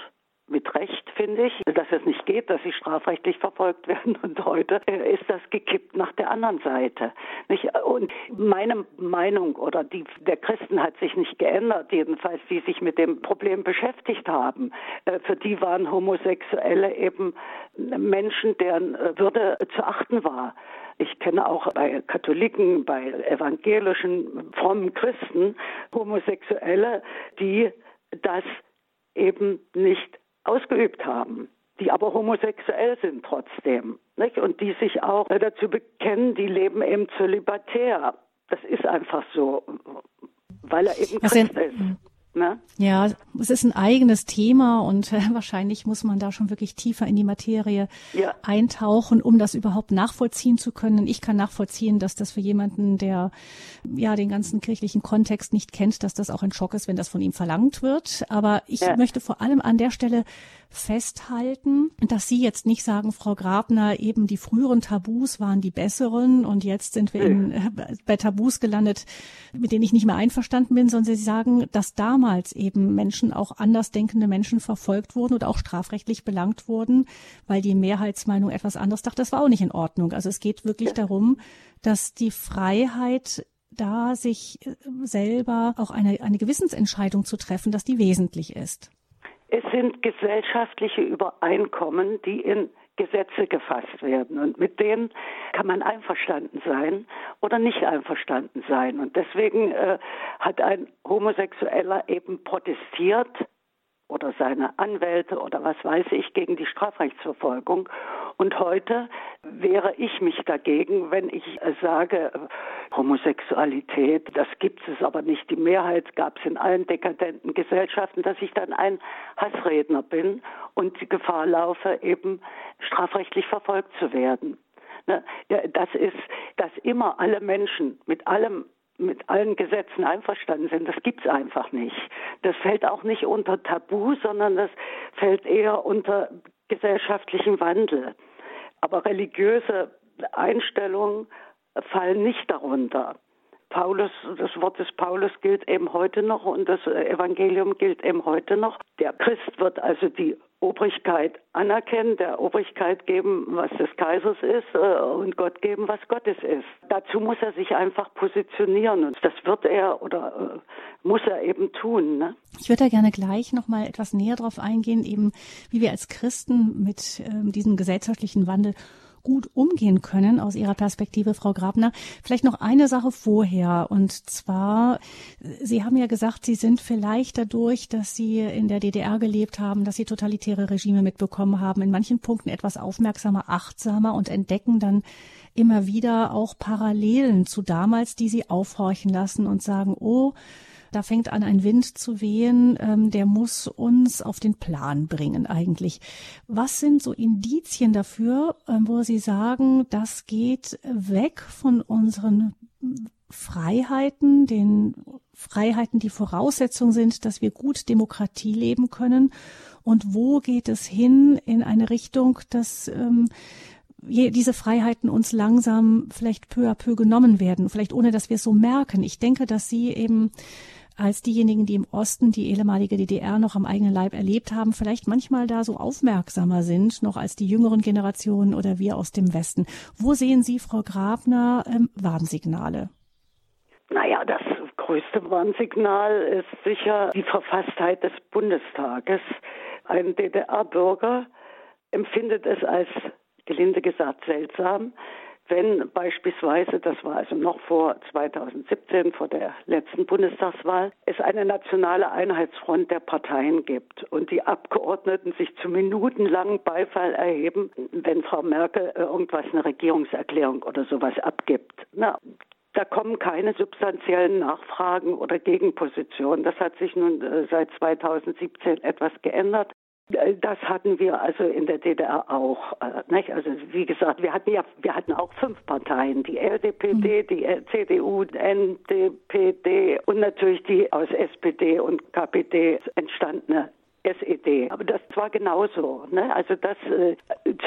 mit Recht, finde ich, dass es nicht geht, dass sie strafrechtlich verfolgt werden. Und heute äh, ist das gekippt nach der anderen Seite. Und meine Meinung oder die der Christen hat sich nicht geändert, jedenfalls die sich mit dem Problem beschäftigt haben. Äh, für die waren Homosexuelle eben Menschen, deren Würde zu achten war. Ich kenne auch bei Katholiken, bei evangelischen, frommen Christen Homosexuelle, die das eben nicht ausgeübt haben, die aber homosexuell sind trotzdem. Nicht? Und die sich auch dazu bekennen, die leben eben zölibatär. Das ist einfach so, weil er eben Christ ist. Ne? Ja, es ist ein eigenes Thema und äh, wahrscheinlich muss man da schon wirklich tiefer in die Materie ja. eintauchen, um das überhaupt nachvollziehen zu können. Ich kann nachvollziehen, dass das für jemanden, der ja den ganzen kirchlichen Kontext nicht kennt, dass das auch ein Schock ist, wenn das von ihm verlangt wird. Aber ich ja. möchte vor allem an der Stelle festhalten, dass Sie jetzt nicht sagen, Frau Grabner, eben die früheren Tabus waren die besseren und jetzt sind wir in, äh, bei Tabus gelandet, mit denen ich nicht mehr einverstanden bin, sondern Sie sagen, dass damals eben Menschen, auch andersdenkende Menschen verfolgt wurden oder auch strafrechtlich belangt wurden, weil die Mehrheitsmeinung etwas anderes dachte. Das war auch nicht in Ordnung. Also es geht wirklich darum, dass die Freiheit da sich äh, selber auch eine, eine Gewissensentscheidung zu treffen, dass die wesentlich ist. Es sind gesellschaftliche Übereinkommen, die in Gesetze gefasst werden. Und mit denen kann man einverstanden sein oder nicht einverstanden sein. Und deswegen äh, hat ein Homosexueller eben protestiert oder seine Anwälte oder was weiß ich gegen die Strafrechtsverfolgung. Und heute wehre ich mich dagegen, wenn ich sage, Homosexualität, das gibt es aber nicht. Die Mehrheit gab es in allen dekadenten Gesellschaften, dass ich dann ein Hassredner bin und die Gefahr laufe, eben strafrechtlich verfolgt zu werden. Ne? Das ist, dass immer alle Menschen mit allem mit allen Gesetzen einverstanden sind. Das gibt's einfach nicht. Das fällt auch nicht unter Tabu, sondern das fällt eher unter gesellschaftlichen Wandel. Aber religiöse Einstellungen fallen nicht darunter. Paulus, das Wort des Paulus gilt eben heute noch und das Evangelium gilt eben heute noch. Der Christ wird also die Obrigkeit anerkennen, der Obrigkeit geben, was des Kaisers ist äh, und Gott geben, was Gottes ist. Dazu muss er sich einfach positionieren und das wird er oder äh, muss er eben tun. Ne? Ich würde da gerne gleich noch mal etwas näher darauf eingehen, eben wie wir als Christen mit ähm, diesem gesellschaftlichen Wandel gut umgehen können aus Ihrer Perspektive, Frau Grabner. Vielleicht noch eine Sache vorher. Und zwar, Sie haben ja gesagt, Sie sind vielleicht dadurch, dass Sie in der DDR gelebt haben, dass Sie totalitäre Regime mitbekommen haben, in manchen Punkten etwas aufmerksamer, achtsamer und entdecken dann immer wieder auch Parallelen zu damals, die Sie aufhorchen lassen und sagen, oh, da fängt an, ein Wind zu wehen, ähm, der muss uns auf den Plan bringen eigentlich. Was sind so Indizien dafür, ähm, wo Sie sagen, das geht weg von unseren Freiheiten, den Freiheiten, die Voraussetzung sind, dass wir gut Demokratie leben können? Und wo geht es hin in eine Richtung, dass ähm, diese Freiheiten uns langsam vielleicht peu à peu genommen werden, vielleicht ohne dass wir es so merken. Ich denke, dass Sie eben als diejenigen, die im Osten die ehemalige DDR noch am eigenen Leib erlebt haben, vielleicht manchmal da so aufmerksamer sind, noch als die jüngeren Generationen oder wir aus dem Westen. Wo sehen Sie, Frau Grabner, ähm, Warnsignale? Naja, das größte Warnsignal ist sicher die Verfasstheit des Bundestages. Ein DDR-Bürger empfindet es als, gelinde gesagt, seltsam, wenn beispielsweise, das war also noch vor 2017, vor der letzten Bundestagswahl, es eine nationale Einheitsfront der Parteien gibt und die Abgeordneten sich zu minutenlangen Beifall erheben, wenn Frau Merkel irgendwas, eine Regierungserklärung oder sowas abgibt. Na, da kommen keine substanziellen Nachfragen oder Gegenpositionen. Das hat sich nun äh, seit 2017 etwas geändert. Das hatten wir also in der DDR auch. Äh, nicht? Also wie gesagt, wir hatten ja, wir hatten auch fünf Parteien: die LDPD, mhm. die CDU, NDPD und natürlich die aus SPD und KPD entstandene SED. Aber das war genauso. Ne? Also das äh,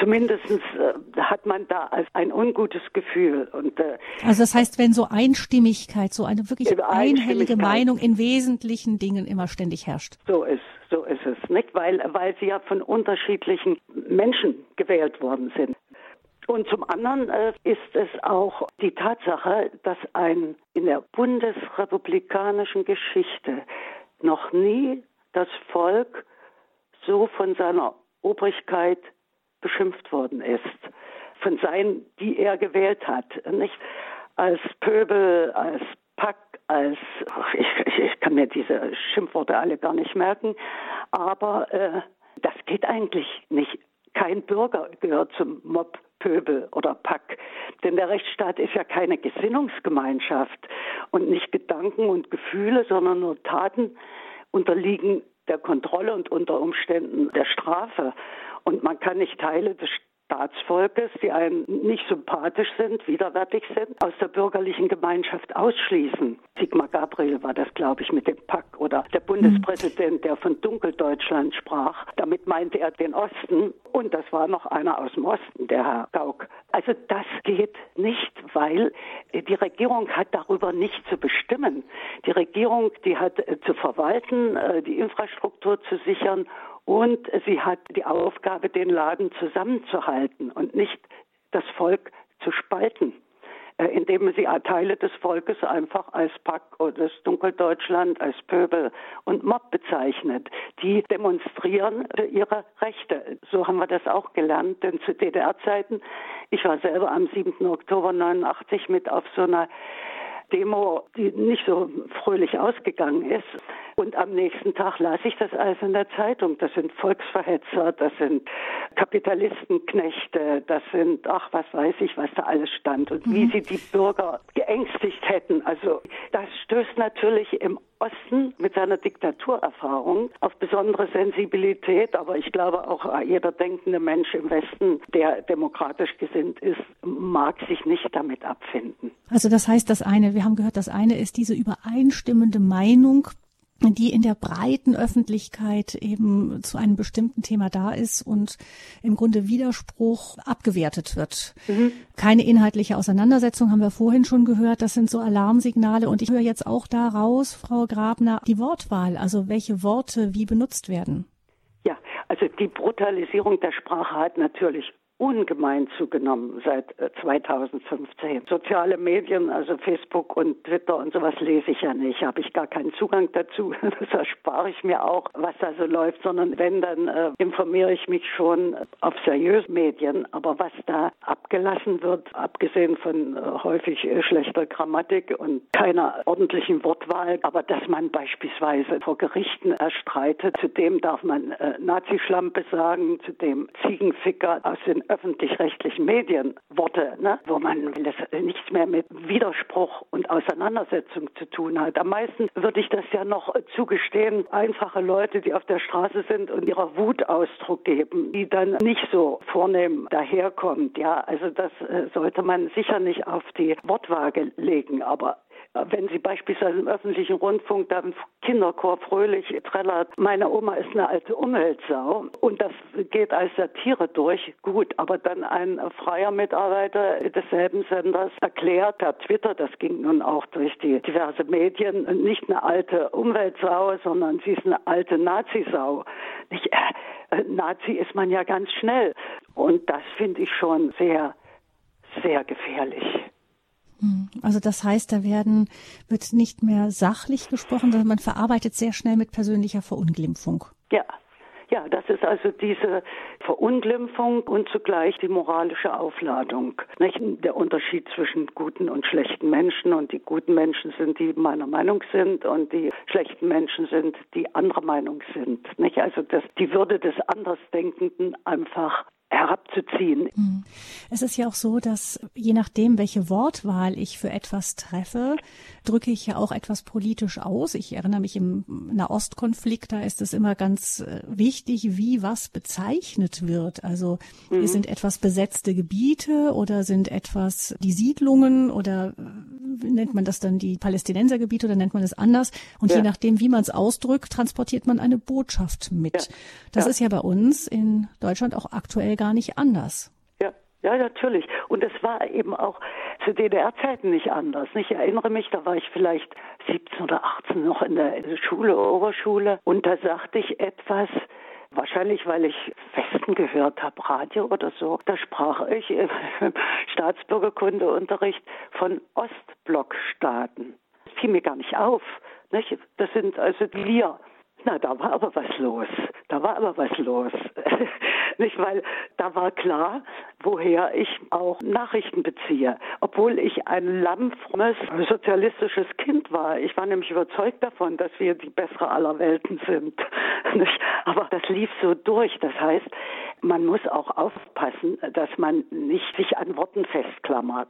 zumindest äh, hat man da als ein ungutes Gefühl. Und, äh, also das heißt, wenn so Einstimmigkeit, so eine wirklich einhellige Meinung in wesentlichen Dingen immer ständig herrscht. So ist, so ist es, nicht? Weil, weil sie ja von unterschiedlichen Menschen gewählt worden sind. Und zum anderen äh, ist es auch die Tatsache, dass ein in der bundesrepublikanischen Geschichte noch nie das Volk so von seiner Obrigkeit beschimpft worden ist, von seinen, die er gewählt hat, nicht als Pöbel, als Pack, als ich, ich, ich kann mir diese Schimpfworte alle gar nicht merken, aber äh, das geht eigentlich nicht. Kein Bürger gehört zum Mob Pöbel oder Pack. Denn der Rechtsstaat ist ja keine Gesinnungsgemeinschaft und nicht Gedanken und Gefühle, sondern nur Taten unterliegen der Kontrolle und unter Umständen der Strafe. Und man kann nicht Teile des Staatsvolkes, die einem nicht sympathisch sind, widerwärtig sind, aus der bürgerlichen Gemeinschaft ausschließen. Sigmar Gabriel war das, glaube ich, mit dem Pack oder der Bundespräsident, der von Dunkeldeutschland sprach. Damit meinte er den Osten und das war noch einer aus dem Osten, der Herr Gauck. Also das geht nicht, weil die Regierung hat darüber nicht zu bestimmen. Die Regierung, die hat äh, zu verwalten, äh, die Infrastruktur zu sichern und sie hat die Aufgabe, den Laden zusammenzuhalten und nicht das Volk zu spalten, äh, indem sie Teile des Volkes einfach als Pack oder das Dunkeldeutschland, als Pöbel und Mob bezeichnet. Die demonstrieren ihre Rechte. So haben wir das auch gelernt, denn zu DDR-Zeiten, ich war selber am 7. Oktober 89 mit auf so einer Demo, die nicht so fröhlich ausgegangen ist. Und am nächsten Tag las ich das alles in der Zeitung. Das sind Volksverhetzer, das sind Kapitalistenknechte, das sind, ach, was weiß ich, was da alles stand und mhm. wie sie die Bürger geängstigt hätten. Also das stößt natürlich im Osten mit seiner Diktaturerfahrung auf besondere Sensibilität, aber ich glaube auch jeder denkende Mensch im Westen, der demokratisch gesinnt ist, mag sich nicht damit abfinden. Also das heißt, das eine, wir haben gehört, das eine ist diese übereinstimmende Meinung die in der breiten Öffentlichkeit eben zu einem bestimmten Thema da ist und im Grunde Widerspruch abgewertet wird. Mhm. Keine inhaltliche Auseinandersetzung haben wir vorhin schon gehört. Das sind so Alarmsignale. Und ich höre jetzt auch daraus, Frau Grabner, die Wortwahl, also welche Worte wie benutzt werden. Ja, Also die Brutalisierung der Sprache hat natürlich ungemein zugenommen seit 2015. Äh, Soziale Medien, also Facebook und Twitter und sowas lese ich ja nicht, habe ich gar keinen Zugang dazu. Das erspare ich mir auch, was da so läuft, sondern wenn, dann äh, informiere ich mich schon auf seriöse Medien. Aber was da abgelassen wird, abgesehen von äh, häufig äh, schlechter Grammatik und keiner ordentlichen Wortwahl, aber dass man beispielsweise vor Gerichten erstreitet, zudem darf man äh, Nazischlampe sagen, zudem Ziegenficker aus den öffentlich-rechtlichen Medien Worte, ne, wo man das nichts mehr mit Widerspruch und Auseinandersetzung zu tun hat. Am meisten würde ich das ja noch zugestehen, einfache Leute, die auf der Straße sind und ihrer Wut Ausdruck geben, die dann nicht so vornehm daherkommt. Ja, also das äh, sollte man sicher nicht auf die Wortwaage legen, aber wenn Sie beispielsweise im öffentlichen Rundfunk da im Kinderchor fröhlich trällert, meine Oma ist eine alte Umweltsau und das geht als Satire durch, gut, aber dann ein freier Mitarbeiter desselben Senders erklärt per Twitter, das ging nun auch durch die diverse Medien, nicht eine alte Umweltsau, sondern sie ist eine alte Nazisau. Nicht, äh, Nazi ist man ja ganz schnell und das finde ich schon sehr, sehr gefährlich. Hm. Also das heißt, da werden, wird nicht mehr sachlich gesprochen, sondern man verarbeitet sehr schnell mit persönlicher Verunglimpfung. Ja. Ja, das ist also diese Verunglimpfung und zugleich die moralische Aufladung. Nicht? Der Unterschied zwischen guten und schlechten Menschen und die guten Menschen sind, die meiner Meinung sind und die schlechten Menschen sind, die anderer Meinung sind. Nicht? Also das, die Würde des Andersdenkenden einfach herabzuziehen. Hm. Es ist ja auch so, dass je nachdem, welche Wortwahl ich für etwas treffe, drücke ich ja auch etwas politisch aus. Ich erinnere mich im Nahostkonflikt, da ist es immer ganz äh, wichtig, wie was bezeichnet wird. Also mhm. sind etwas besetzte Gebiete oder sind etwas die Siedlungen oder äh, nennt man das dann die Palästinensergebiete oder nennt man es anders? Und ja. je nachdem, wie man es ausdrückt, transportiert man eine Botschaft mit. Ja. Das ja. ist ja bei uns in Deutschland auch aktuell gar nicht anders. Ja, ja, natürlich. Und es war eben auch zu DDR-Zeiten nicht anders. Ich erinnere mich, da war ich vielleicht 17 oder 18 noch in der Schule, Oberschule, und da sagte ich etwas, Wahrscheinlich, weil ich Westen gehört habe, Radio oder so. Da sprach ich im Staatsbürgerkundeunterricht von Ostblockstaaten. Das fiel mir gar nicht auf. Nicht? Das sind also die wir. Na, da war aber was los. Da war aber was los. Nicht, weil da war klar, woher ich auch Nachrichten beziehe. Obwohl ich ein lammfrommes sozialistisches Kind war. Ich war nämlich überzeugt davon, dass wir die bessere aller Welten sind. Nicht? Aber das lief so durch. Das heißt, man muss auch aufpassen, dass man nicht sich an Worten festklammert.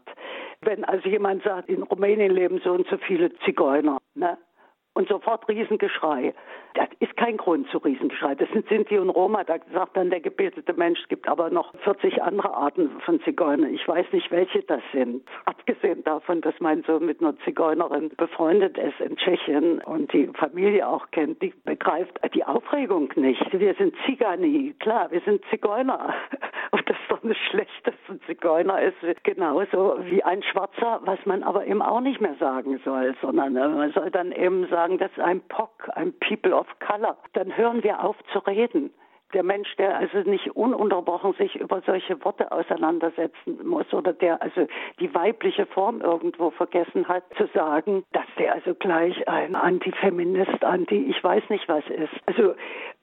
Wenn also jemand sagt, in Rumänien leben so und so viele Zigeuner, ne? Und sofort Riesengeschrei. Das ist kein Grund zu Riesengeschrei. Das sind Sinti und Roma. Da sagt dann der gebildete Mensch, es gibt aber noch 40 andere Arten von Zigeunern. Ich weiß nicht, welche das sind. Abgesehen davon, dass mein Sohn mit einer Zigeunerin befreundet ist in Tschechien und die Familie auch kennt, die begreift die Aufregung nicht. Wir sind Zigani. Klar, wir sind Zigeuner. Und das ist doch nicht schlecht, dass ein Zigeuner ist. Genauso wie ein Schwarzer, was man aber eben auch nicht mehr sagen soll, sondern man soll dann eben sagen, sagen, das ist ein POC, ein People of Color, dann hören wir auf zu reden. Der Mensch, der also nicht ununterbrochen sich über solche Worte auseinandersetzen muss oder der also die weibliche Form irgendwo vergessen hat, zu sagen, dass der also gleich ein Antifeminist, Anti, ich weiß nicht was ist. Also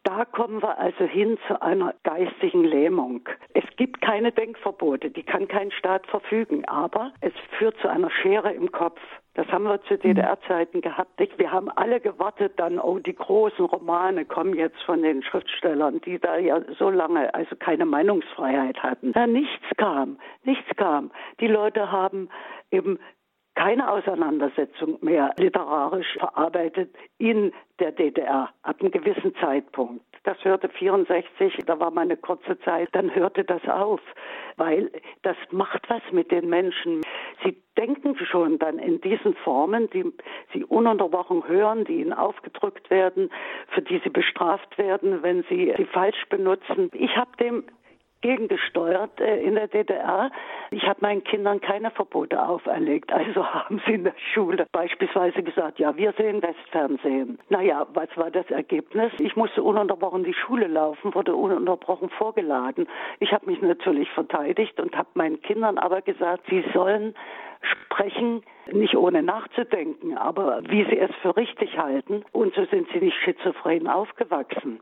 da kommen wir also hin zu einer geistigen Lähmung. Es gibt keine Denkverbote, die kann kein Staat verfügen, aber es führt zu einer Schere im Kopf. Das haben wir zu. DDR-Zeiten gehabt. Wir haben alle gewartet dann, oh, die großen Romane kommen jetzt von den Schriftstellern, die da ja so lange also keine Meinungsfreiheit hatten. Da nichts kam, nichts kam. Die Leute haben eben keine Auseinandersetzung mehr literarisch verarbeitet in der DDR ab einem gewissen Zeitpunkt. Das hörte 64, da war meine kurze Zeit, dann hörte das auf, weil das macht was mit den Menschen. Sie denken schon dann in diesen Formen, die sie ununterbrochen hören, die ihnen aufgedrückt werden, für die sie bestraft werden, wenn sie sie falsch benutzen. Ich habe dem gegengesteuert äh, in der DDR. Ich habe meinen Kindern keine Verbote auferlegt. Also haben sie in der Schule beispielsweise gesagt, ja, wir sehen Westfernsehen. Naja, was war das Ergebnis? Ich musste ununterbrochen die Schule laufen, wurde ununterbrochen vorgeladen. Ich habe mich natürlich verteidigt und habe meinen Kindern aber gesagt, sie sollen sprechen, nicht ohne nachzudenken, aber wie sie es für richtig halten. Und so sind sie nicht schizophren aufgewachsen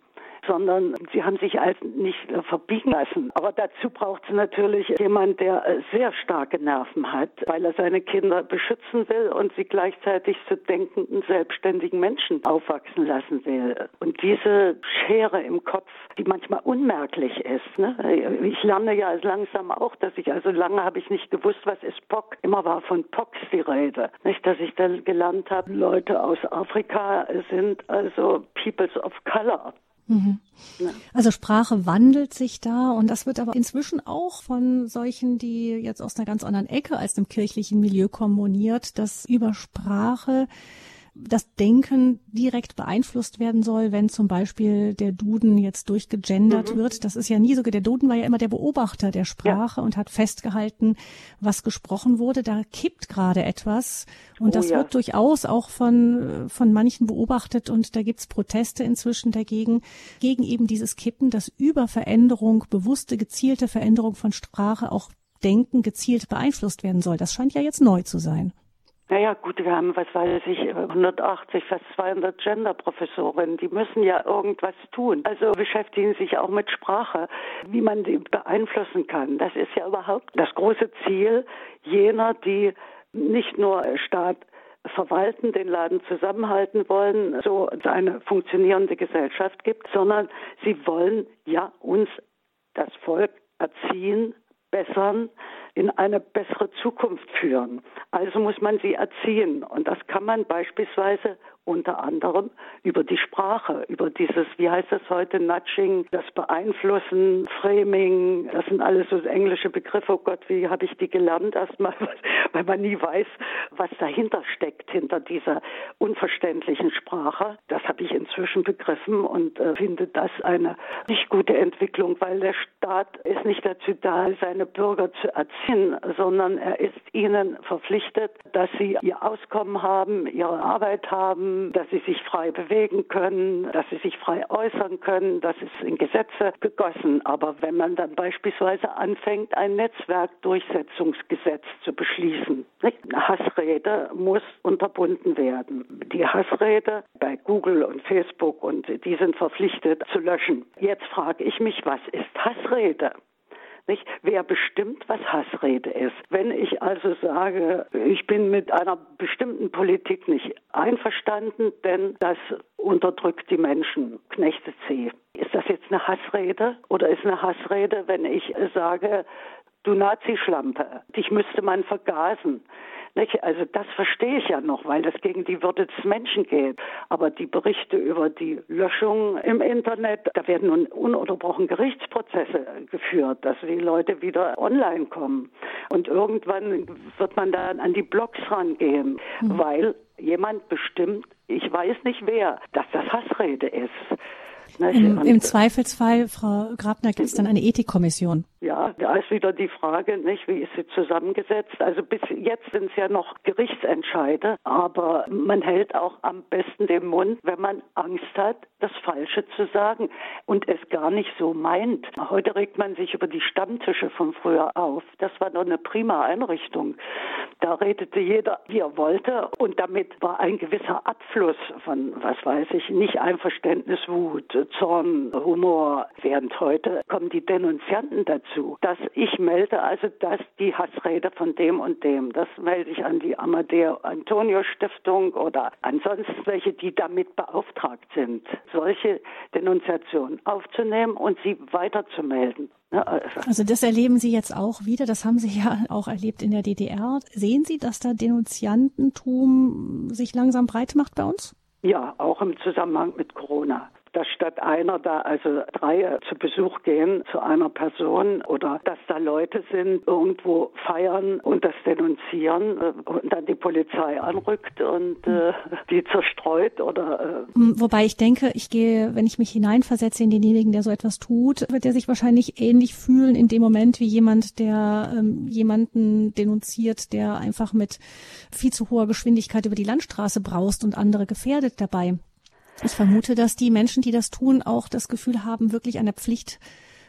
sondern sie haben sich als nicht verbiegen lassen. Aber dazu braucht es natürlich jemand, der äh, sehr starke Nerven hat, weil er seine Kinder beschützen will und sie gleichzeitig zu denkenden, selbstständigen Menschen aufwachsen lassen will. Und diese Schere im Kopf, die manchmal unmerklich ist. Ne? Ich lerne ja langsam auch, dass ich, also lange habe ich nicht gewusst, was ist POC. Immer war von POCs die Rede. Nicht, dass ich dann gelernt habe, Leute aus Afrika sind also Peoples of Color. Mhm. Also Sprache wandelt sich da und das wird aber inzwischen auch von solchen, die jetzt aus einer ganz anderen Ecke als dem kirchlichen Milieu kommuniert, dass über Sprache das Denken direkt beeinflusst werden soll, wenn zum Beispiel der Duden jetzt durchgegendert mhm. wird. Das ist ja nie so. Der Duden war ja immer der Beobachter der Sprache ja. und hat festgehalten, was gesprochen wurde. Da kippt gerade etwas und oh, das ja. wird durchaus auch von, von manchen beobachtet und da gibt's Proteste inzwischen dagegen, gegen eben dieses Kippen, dass über Veränderung, bewusste, gezielte Veränderung von Sprache auch Denken gezielt beeinflusst werden soll. Das scheint ja jetzt neu zu sein. Naja, gut, wir haben, was weiß ich, 180, fast 200 Gender-Professorinnen. Die müssen ja irgendwas tun. Also beschäftigen sich auch mit Sprache, wie man die beeinflussen kann. Das ist ja überhaupt das große Ziel jener, die nicht nur Staat verwalten, den Laden zusammenhalten wollen, so eine funktionierende Gesellschaft gibt, sondern sie wollen ja uns, das Volk, erziehen, bessern, in eine bessere Zukunft führen. Also muss man sie erziehen. Und das kann man beispielsweise unter anderem über die Sprache, über dieses, wie heißt das heute, Nudging, das Beeinflussen, Framing, das sind alles so englische Begriffe. Oh Gott, wie habe ich die gelernt erstmal, weil man nie weiß, was dahinter steckt, hinter dieser unverständlichen Sprache. Das habe ich inzwischen begriffen und äh, finde das eine nicht gute Entwicklung, weil der Staat ist nicht dazu da, seine Bürger zu erziehen, sondern er ist ihnen verpflichtet, dass sie ihr Auskommen haben, ihre Arbeit haben, dass sie sich frei bewegen können, dass sie sich frei äußern können. Das ist in Gesetze gegossen. Aber wenn man dann beispielsweise anfängt, ein Netzwerkdurchsetzungsgesetz zu beschließen, nicht? Hassrede muss unterbunden werden. Die Hassrede bei Google und Facebook und die sind verpflichtet zu löschen. Jetzt frage ich mich, was ist Hassrede? Nicht? Wer bestimmt, was Hassrede ist? Wenn ich also sage, ich bin mit einer bestimmten Politik nicht einverstanden, denn das unterdrückt die Menschen, knechtet sie. Ist das jetzt eine Hassrede oder ist eine Hassrede, wenn ich sage, du Nazi-Schlampe, dich müsste man vergasen? Nicht? Also das verstehe ich ja noch, weil das gegen die Würde des Menschen geht. Aber die Berichte über die Löschung im Internet, da werden nun ununterbrochen Gerichtsprozesse geführt, dass die Leute wieder online kommen. Und irgendwann wird man dann an die Blogs rangehen, mhm. weil jemand bestimmt, ich weiß nicht wer, dass das Hassrede ist. Im, Im, Zweifelsfall, Frau Grabner, gibt es dann eine Ethikkommission. Ja, da ist wieder die Frage, nicht, wie ist sie zusammengesetzt? Also bis jetzt sind es ja noch Gerichtsentscheide, aber man hält auch am besten den Mund, wenn man Angst hat, das Falsche zu sagen und es gar nicht so meint. Heute regt man sich über die Stammtische von früher auf. Das war doch eine prima Einrichtung. Da redete jeder, wie er wollte und damit war ein gewisser Abfluss von, was weiß ich, nicht Einverständnis, Wut, Zorn, Humor. Während heute kommen die Denunzianten dazu, dass ich melde also, dass die Hassrede von dem und dem, das melde ich an die Amadeo Antonio Stiftung oder ansonsten welche, die damit beauftragt sind, solche Denunziationen aufzunehmen und sie weiterzumelden. Also, also das erleben Sie jetzt auch wieder, das haben Sie ja auch erlebt in der DDR. Sehen Sie, dass da Denunziantentum sich langsam breit macht bei uns? Ja, auch im Zusammenhang mit Corona. Dass statt einer da also drei zu Besuch gehen zu einer Person oder dass da Leute sind, irgendwo feiern und das denunzieren äh, und dann die Polizei anrückt und äh, die zerstreut oder. Äh Wobei ich denke, ich gehe, wenn ich mich hineinversetze in denjenigen, der so etwas tut, wird er sich wahrscheinlich ähnlich fühlen in dem Moment wie jemand, der ähm, jemanden denunziert, der einfach mit viel zu hoher Geschwindigkeit über die Landstraße braust und andere gefährdet dabei. Ich vermute, dass die Menschen, die das tun, auch das Gefühl haben, wirklich einer Pflicht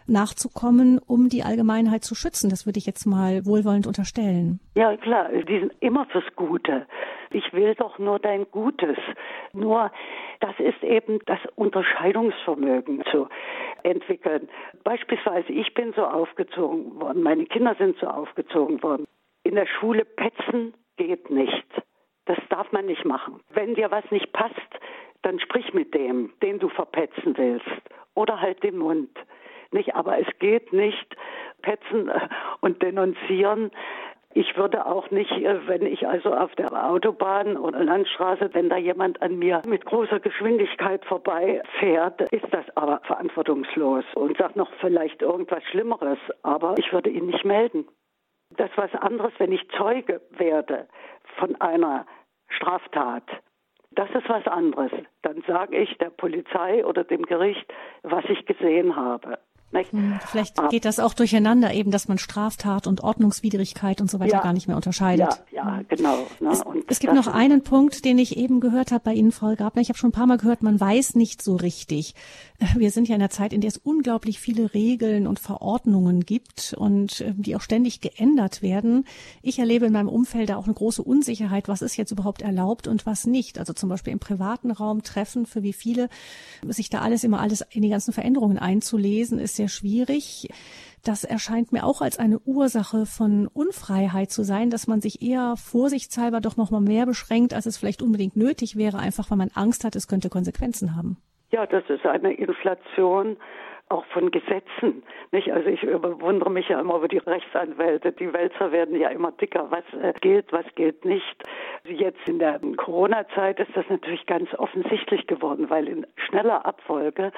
nachzukommen, um die Allgemeinheit zu schützen. Das würde ich jetzt mal wohlwollend unterstellen. Ja, klar, die sind immer fürs Gute. Ich will doch nur dein Gutes. Nur, das ist eben das Unterscheidungsvermögen zu entwickeln. Beispielsweise, ich bin so aufgezogen worden, meine Kinder sind so aufgezogen worden. In der Schule petzen geht nicht. Das darf man nicht machen. Wenn dir was nicht passt, dann sprich mit dem, den du verpetzen willst. Oder halt den Mund. Nicht, aber es geht nicht petzen und denunzieren. Ich würde auch nicht, äh, wenn ich also auf der Autobahn oder Landstraße, wenn da jemand an mir mit großer Geschwindigkeit vorbeifährt, ist das aber verantwortungslos und sagt noch vielleicht irgendwas Schlimmeres, aber ich würde ihn nicht melden. Das ist was anderes, wenn ich Zeuge werde von einer Straftat das ist was anderes. Dann sage ich der Polizei oder dem Gericht, was ich gesehen habe. Nicht? Hm, vielleicht geht das auch durcheinander, eben, dass man Straftat und Ordnungswidrigkeit und so weiter ja. gar nicht mehr unterscheidet. Ja, ja genau. Ne? Es, es, gibt noch einen Punkt, den ich eben gehört habe bei Ihnen, Frau Grabner. Ich habe schon ein paar Mal gehört, man weiß nicht so richtig. Wir sind ja in einer Zeit, in der es unglaublich viele Regeln und Verordnungen gibt und ähm, die auch ständig geändert werden. Ich erlebe in meinem Umfeld da auch eine große Unsicherheit, was ist jetzt überhaupt erlaubt und was nicht. Also zum Beispiel im privaten Raum treffen, für wie viele sich da alles immer alles in die ganzen Veränderungen einzulesen, ist sehr schwierig. Das erscheint mir auch als eine Ursache von Unfreiheit zu sein, dass man sich eher vorsichtshalber doch noch mal mehr beschränkt, als es vielleicht unbedingt nötig wäre, einfach weil man Angst hat, es könnte Konsequenzen haben. Ja, das ist eine Inflation auch von Gesetzen. Nicht? Also ich bewundere mich ja immer über die Rechtsanwälte. Die Wälzer werden ja immer dicker. Was äh, gilt, was gilt nicht. Jetzt in der Corona-Zeit ist das natürlich ganz offensichtlich geworden, weil in schneller Abfolge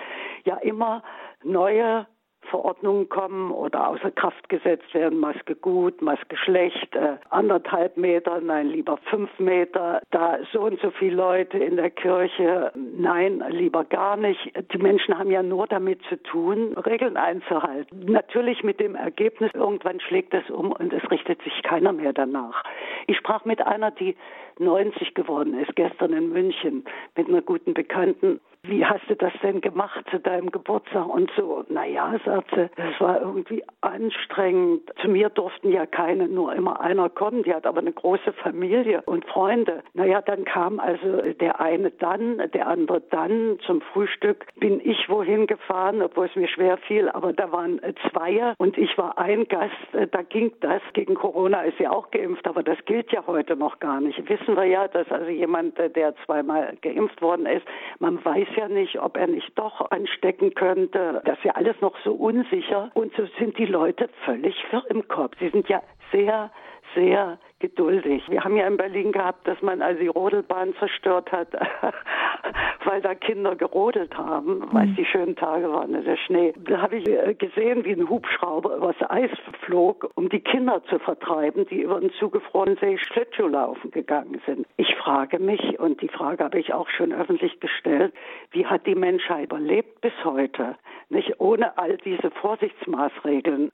ja immer neue Verordnungen kommen oder außer Kraft gesetzt werden, Maske gut, Maske schlecht, äh, anderthalb Meter, nein, lieber fünf Meter, da so und so viele Leute in der Kirche, nein, lieber gar nicht. Die Menschen haben ja nur damit zu tun, Regeln einzuhalten. Natürlich mit dem Ergebnis, irgendwann schlägt es um und es richtet sich keiner mehr danach. Ich sprach mit einer, die 90 geworden ist, gestern in München, mit einer guten Bekannten wie hast du das denn gemacht zu deinem Geburtstag und so? Naja, sagte, das war irgendwie anstrengend. Zu mir durften ja keine, nur immer einer kommen. Die hat aber eine große Familie und Freunde. Naja, dann kam also der eine dann, der andere dann. Zum Frühstück bin ich wohin gefahren, obwohl es mir schwer fiel, aber da waren zwei und ich war ein Gast. Da ging das. Gegen Corona ist ja auch geimpft, aber das gilt ja heute noch gar nicht. Wissen wir ja, dass also jemand, der zweimal geimpft worden ist, man weiß ja nicht, ob er nicht doch anstecken könnte. Das ist ja alles noch so unsicher. Und so sind die Leute völlig wirr im Kopf. Sie sind ja sehr, sehr geduldig. Wir haben ja in Berlin gehabt, dass man also die Rodelbahn zerstört hat, weil da Kinder gerodelt haben, weil es mhm. die schönen Tage waren, der Schnee. Da habe ich äh, gesehen, wie ein Hubschrauber übers Eis flog, um die Kinder zu vertreiben, die über den zugefrorenen See Schlittschuh laufen gegangen sind. Ich frage mich, und die Frage habe ich auch schon öffentlich gestellt, wie hat die Menschheit überlebt bis heute? Nicht ohne all diese Vorsichtsmaßregeln.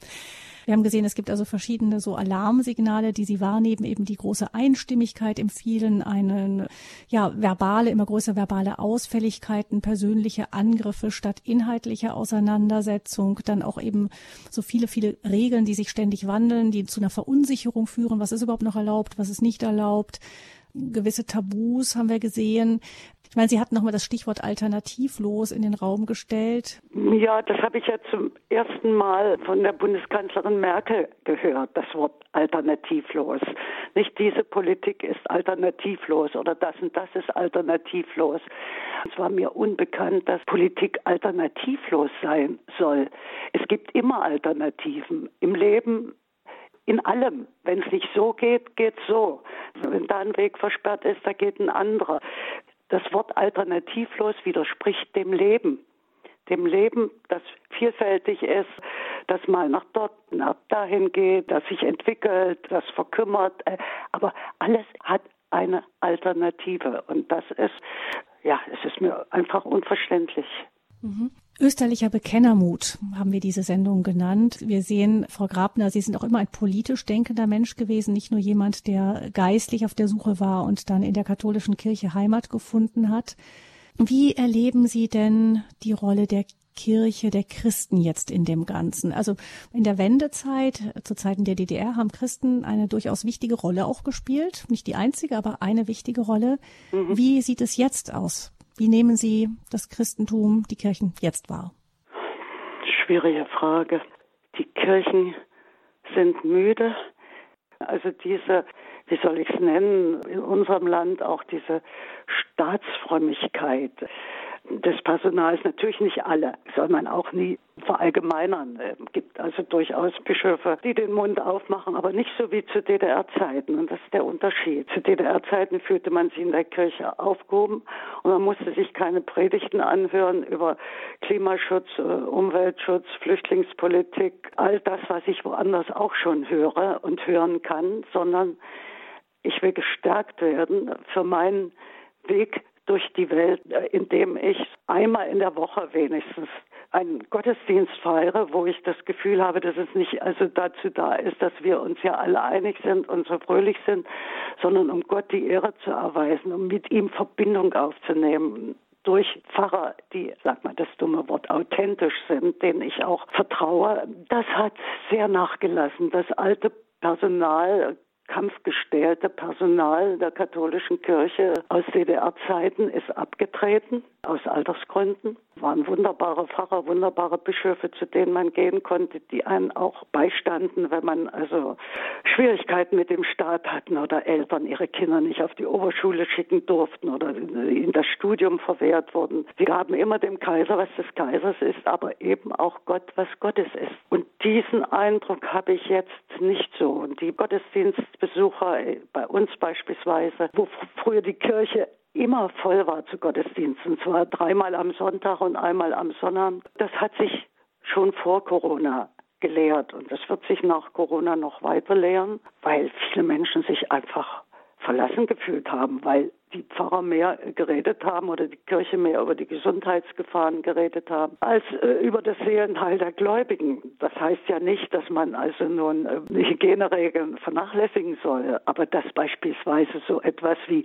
Wir haben gesehen, es gibt also verschiedene so Alarmsignale, die Sie wahrnehmen, eben die große Einstimmigkeit im vielen, eine ja verbale, immer größere verbale Ausfälligkeiten, persönliche Angriffe statt inhaltliche Auseinandersetzung, dann auch eben so viele, viele Regeln, die sich ständig wandeln, die zu einer Verunsicherung führen, was ist überhaupt noch erlaubt, was ist nicht erlaubt? Gewisse Tabus haben wir gesehen. Ich meine, Sie hatten nochmal das Stichwort alternativlos in den Raum gestellt. Ja, das habe ich ja zum ersten Mal von der Bundeskanzlerin Merkel gehört, das Wort alternativlos. Nicht diese Politik ist alternativlos oder das und das ist alternativlos. Es war mir unbekannt, dass Politik alternativlos sein soll. Es gibt immer Alternativen. Im Leben in allem. Wenn es nicht so geht, geht so. Wenn da ein Weg versperrt ist, da geht ein anderer. Das Wort alternativlos widerspricht dem Leben. Dem Leben, das vielfältig ist, das mal nach dort, nach dahin geht, das sich entwickelt, das verkümmert. Äh, aber alles hat eine Alternative. Und das ist, ja, es ist mir einfach unverständlich. Mhm. Österlicher Bekennermut haben wir diese Sendung genannt. Wir sehen, Frau Grabner, Sie sind auch immer ein politisch denkender Mensch gewesen, nicht nur jemand, der geistlich auf der Suche war und dann in der katholischen Kirche Heimat gefunden hat. Wie erleben Sie denn die Rolle der Kirche der Christen jetzt in dem Ganzen? Also in der Wendezeit, zu Zeiten der DDR, haben Christen eine durchaus wichtige Rolle auch gespielt. Nicht die einzige, aber eine wichtige Rolle. Mhm. Wie sieht es jetzt aus? Wie nehmen Sie das Christentum, die Kirchen jetzt wahr? Schwierige Frage. Die Kirchen sind müde. Also diese, wie soll ich es nennen, in unserem Land auch diese Staatsfrömmigkeit des Personals, natürlich nicht alle, soll man auch nie verallgemeinern. Es gibt also durchaus Bischöfe, die den Mund aufmachen, aber nicht so wie zu DDR-Zeiten. Und das ist der Unterschied. Zu DDR-Zeiten fühlte man sich in der Kirche aufgehoben und man musste sich keine Predigten anhören über Klimaschutz, äh, Umweltschutz, Flüchtlingspolitik, all das, was ich woanders auch schon höre und hören kann, sondern ich will gestärkt werden für meinen Weg durch die Welt, äh, indem ich einmal in der Woche wenigstens einen Gottesdienst feiere, wo ich das Gefühl habe, dass es nicht also dazu da ist, dass wir uns ja alle einig sind und so fröhlich sind, sondern um Gott die Ehre zu erweisen, um mit ihm Verbindung aufzunehmen durch Pfarrer, die, sag mal das dumme Wort, authentisch sind, denen ich auch vertraue. Das hat sehr nachgelassen. Das alte Personal kampfgestählte Personal der katholischen Kirche aus DDR-Zeiten ist abgetreten, aus Altersgründen. Waren wunderbare Pfarrer, wunderbare Bischöfe, zu denen man gehen konnte, die einen auch beistanden, wenn man also Schwierigkeiten mit dem Staat hatten oder Eltern ihre Kinder nicht auf die Oberschule schicken durften oder in das Studium verwehrt wurden. Sie gaben immer dem Kaiser, was des Kaisers ist, aber eben auch Gott, was Gottes ist. Und diesen Eindruck habe ich jetzt nicht so. Und die Gottesdienstbesucher bei uns beispielsweise, wo früher die Kirche immer voll war zu Gottesdiensten, zwar dreimal am Sonntag und einmal am Sonnabend, das hat sich schon vor Corona gelehrt. Und das wird sich nach Corona noch weiter lehren, weil viele Menschen sich einfach verlassen gefühlt haben, weil die Pfarrer mehr geredet haben oder die Kirche mehr über die Gesundheitsgefahren geredet haben, als äh, über das Seelenheil der Gläubigen. Das heißt ja nicht, dass man also nun äh, Hygieneregeln vernachlässigen soll, aber dass beispielsweise so etwas wie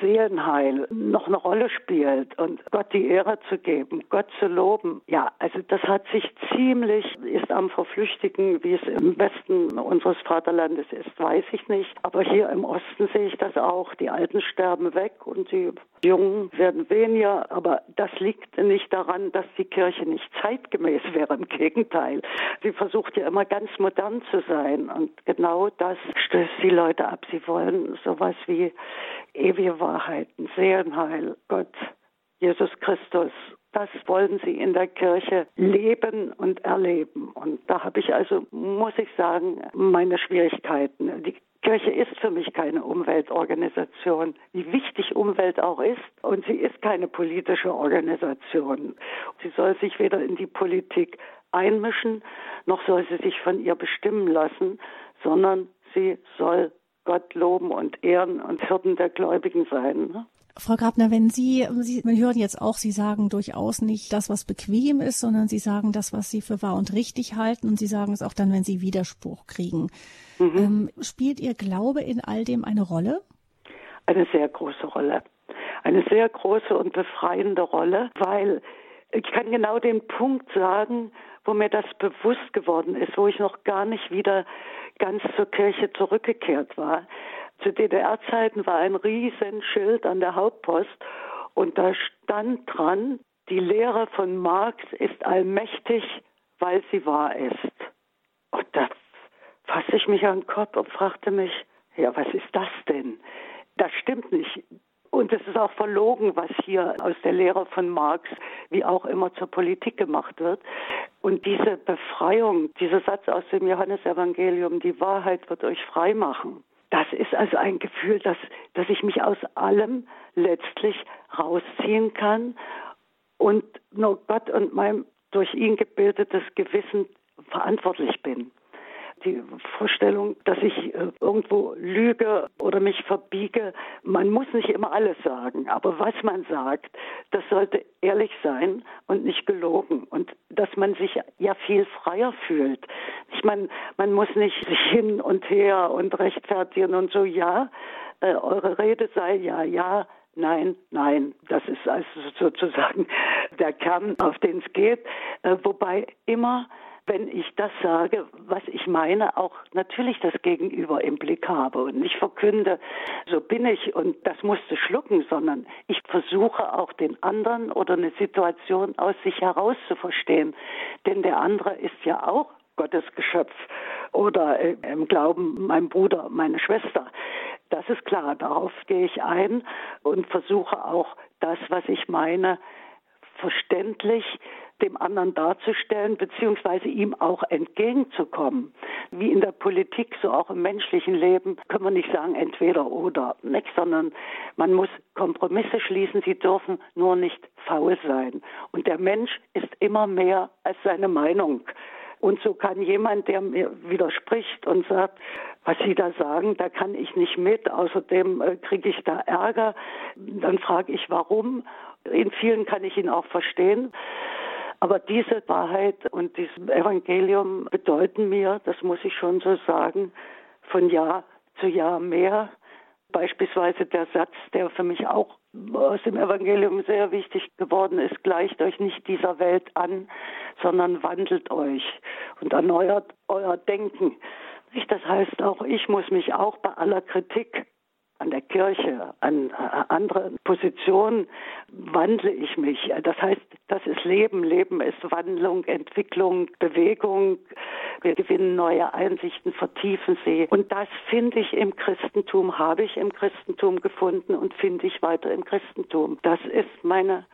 Seelenheil noch eine Rolle spielt und Gott die Ehre zu geben, Gott zu loben. Ja, also das hat sich ziemlich, ist am Verflüchtigen, wie es im Westen unseres Vaterlandes ist, weiß ich nicht. Aber hier im Osten sehe ich das auch. Die Alten sterben weg und die Jungen werden weniger. Aber das liegt nicht daran, dass die Kirche nicht zeitgemäß wäre. Im Gegenteil. Sie versucht ja immer ganz modern zu sein. Und genau das stößt die Leute ab. Sie wollen sowas wie ewige Wahrheiten, Seelenheil, Gott, Jesus Christus. Das wollen sie in der Kirche leben und erleben. Und da habe ich also, muss ich sagen, meine Schwierigkeiten. Die Kirche ist für mich keine Umweltorganisation, wie wichtig Umwelt auch ist. Und sie ist keine politische Organisation. Sie soll sich weder in die Politik einmischen, noch soll sie sich von ihr bestimmen lassen, sondern sie soll Gott loben und ehren und Hirten der Gläubigen sein. Frau Grabner, wenn Sie, Sie, wir hören jetzt auch, Sie sagen durchaus nicht das, was bequem ist, sondern Sie sagen das, was Sie für wahr und richtig halten und Sie sagen es auch dann, wenn Sie Widerspruch kriegen. Mhm. Ähm, spielt Ihr Glaube in all dem eine Rolle? Eine sehr große Rolle. Eine sehr große und befreiende Rolle, weil ich kann genau den Punkt sagen, wo mir das bewusst geworden ist, wo ich noch gar nicht wieder ganz zur Kirche zurückgekehrt war. Zu DDR-Zeiten war ein Riesenschild an der Hauptpost und da stand dran, die Lehre von Marx ist allmächtig, weil sie wahr ist. Und da fasste ich mich an den Kopf und fragte mich, ja, was ist das denn? Das stimmt nicht. Und es ist auch verlogen, was hier aus der Lehre von Marx, wie auch immer, zur Politik gemacht wird. Und diese Befreiung, dieser Satz aus dem Johannesevangelium, die Wahrheit wird euch frei machen, das ist also ein Gefühl, dass, dass ich mich aus allem letztlich rausziehen kann und nur Gott und mein durch ihn gebildetes Gewissen verantwortlich bin die Vorstellung, dass ich äh, irgendwo lüge oder mich verbiege. Man muss nicht immer alles sagen, aber was man sagt, das sollte ehrlich sein und nicht gelogen und dass man sich ja viel freier fühlt. Ich meine, man muss nicht hin und her und rechtfertigen und so, ja, äh, eure Rede sei ja, ja, Nein, nein, das ist also sozusagen der Kern, auf den es geht. Äh, wobei immer wenn ich das sage, was ich meine, auch natürlich das Gegenüber im Blick habe und nicht verkünde, so bin ich und das musste schlucken, sondern ich versuche auch den anderen oder eine Situation aus sich heraus zu verstehen. Denn der andere ist ja auch Gottes Geschöpf oder äh, im Glauben mein Bruder, meine Schwester. Das ist klar, darauf gehe ich ein und versuche auch das, was ich meine, verständlich dem anderen darzustellen, beziehungsweise ihm auch entgegenzukommen. Wie in der Politik, so auch im menschlichen Leben, können wir nicht sagen entweder oder, nicht, sondern man muss Kompromisse schließen, sie dürfen nur nicht faul sein. Und der Mensch ist immer mehr als seine Meinung. Und so kann jemand, der mir widerspricht und sagt, was Sie da sagen, da kann ich nicht mit, außerdem äh, kriege ich da Ärger, dann frage ich warum. In vielen kann ich ihn auch verstehen. Aber diese Wahrheit und dieses Evangelium bedeuten mir, das muss ich schon so sagen, von Jahr zu Jahr mehr. Beispielsweise der Satz, der für mich auch aus dem Evangelium sehr wichtig geworden ist, gleicht euch nicht dieser Welt an, sondern wandelt euch und erneuert euer Denken. Das heißt auch, ich muss mich auch bei aller Kritik an der Kirche, an äh, anderen Positionen wandle ich mich. Das heißt, das ist Leben. Leben ist Wandlung, Entwicklung, Bewegung. Wir gewinnen neue Einsichten, vertiefen sie. Und das finde ich im Christentum, habe ich im Christentum gefunden und finde ich weiter im Christentum. Das ist meine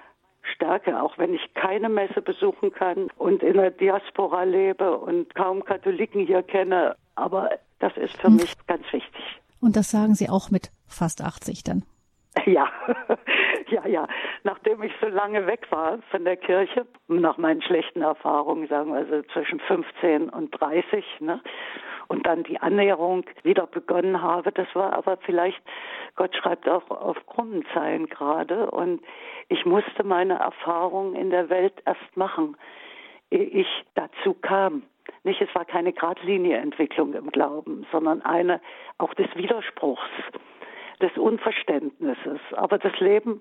Stärke, auch wenn ich keine Messe besuchen kann und in der Diaspora lebe und kaum Katholiken hier kenne. Aber das ist für hm. mich ganz wichtig. Und das sagen Sie auch mit fast 80 dann? Ja, ja, ja. Nachdem ich so lange weg war von der Kirche, nach meinen schlechten Erfahrungen, sagen wir also zwischen 15 und 30, ne, und dann die Annäherung wieder begonnen habe, das war aber vielleicht, Gott schreibt auch auf krummen Zeilen gerade, und ich musste meine Erfahrungen in der Welt erst machen, ehe ich dazu kam. Nicht, es war keine geradlinige Entwicklung im Glauben, sondern eine auch des Widerspruchs, des Unverständnisses. Aber das Leben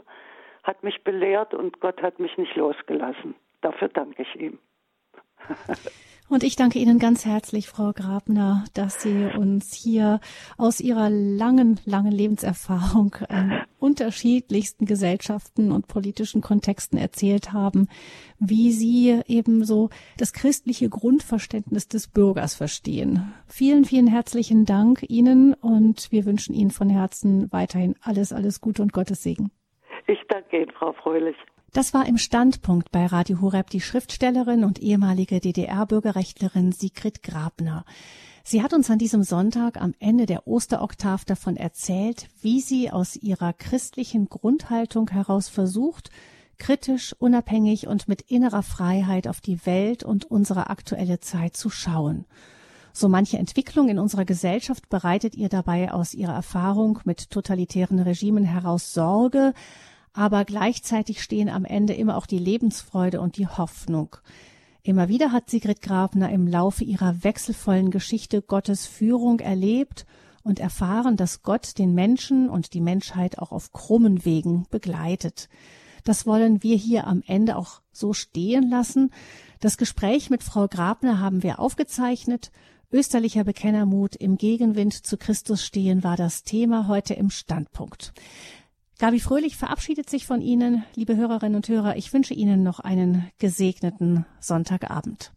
hat mich belehrt und Gott hat mich nicht losgelassen. Dafür danke ich ihm. Und ich danke Ihnen ganz herzlich, Frau Grabner, dass Sie uns hier aus Ihrer langen, langen Lebenserfahrung in unterschiedlichsten Gesellschaften und politischen Kontexten erzählt haben, wie Sie ebenso das christliche Grundverständnis des Bürgers verstehen. Vielen, vielen herzlichen Dank Ihnen und wir wünschen Ihnen von Herzen weiterhin alles, alles Gute und Gottes Segen. Ich danke Ihnen, Frau Fröhlich. Das war im Standpunkt bei Radio Horeb die Schriftstellerin und ehemalige DDR-Bürgerrechtlerin Sigrid Grabner. Sie hat uns an diesem Sonntag am Ende der Osteroktav davon erzählt, wie sie aus ihrer christlichen Grundhaltung heraus versucht, kritisch, unabhängig und mit innerer Freiheit auf die Welt und unsere aktuelle Zeit zu schauen. So manche Entwicklung in unserer Gesellschaft bereitet ihr dabei aus ihrer Erfahrung mit totalitären Regimen heraus Sorge, aber gleichzeitig stehen am Ende immer auch die Lebensfreude und die Hoffnung. Immer wieder hat Sigrid Grabner im Laufe ihrer wechselvollen Geschichte Gottes Führung erlebt und erfahren, dass Gott den Menschen und die Menschheit auch auf krummen Wegen begleitet. Das wollen wir hier am Ende auch so stehen lassen. Das Gespräch mit Frau Grabner haben wir aufgezeichnet. Österlicher Bekennermut im Gegenwind zu Christus stehen war das Thema heute im Standpunkt. Gabi Fröhlich verabschiedet sich von Ihnen, liebe Hörerinnen und Hörer. Ich wünsche Ihnen noch einen gesegneten Sonntagabend.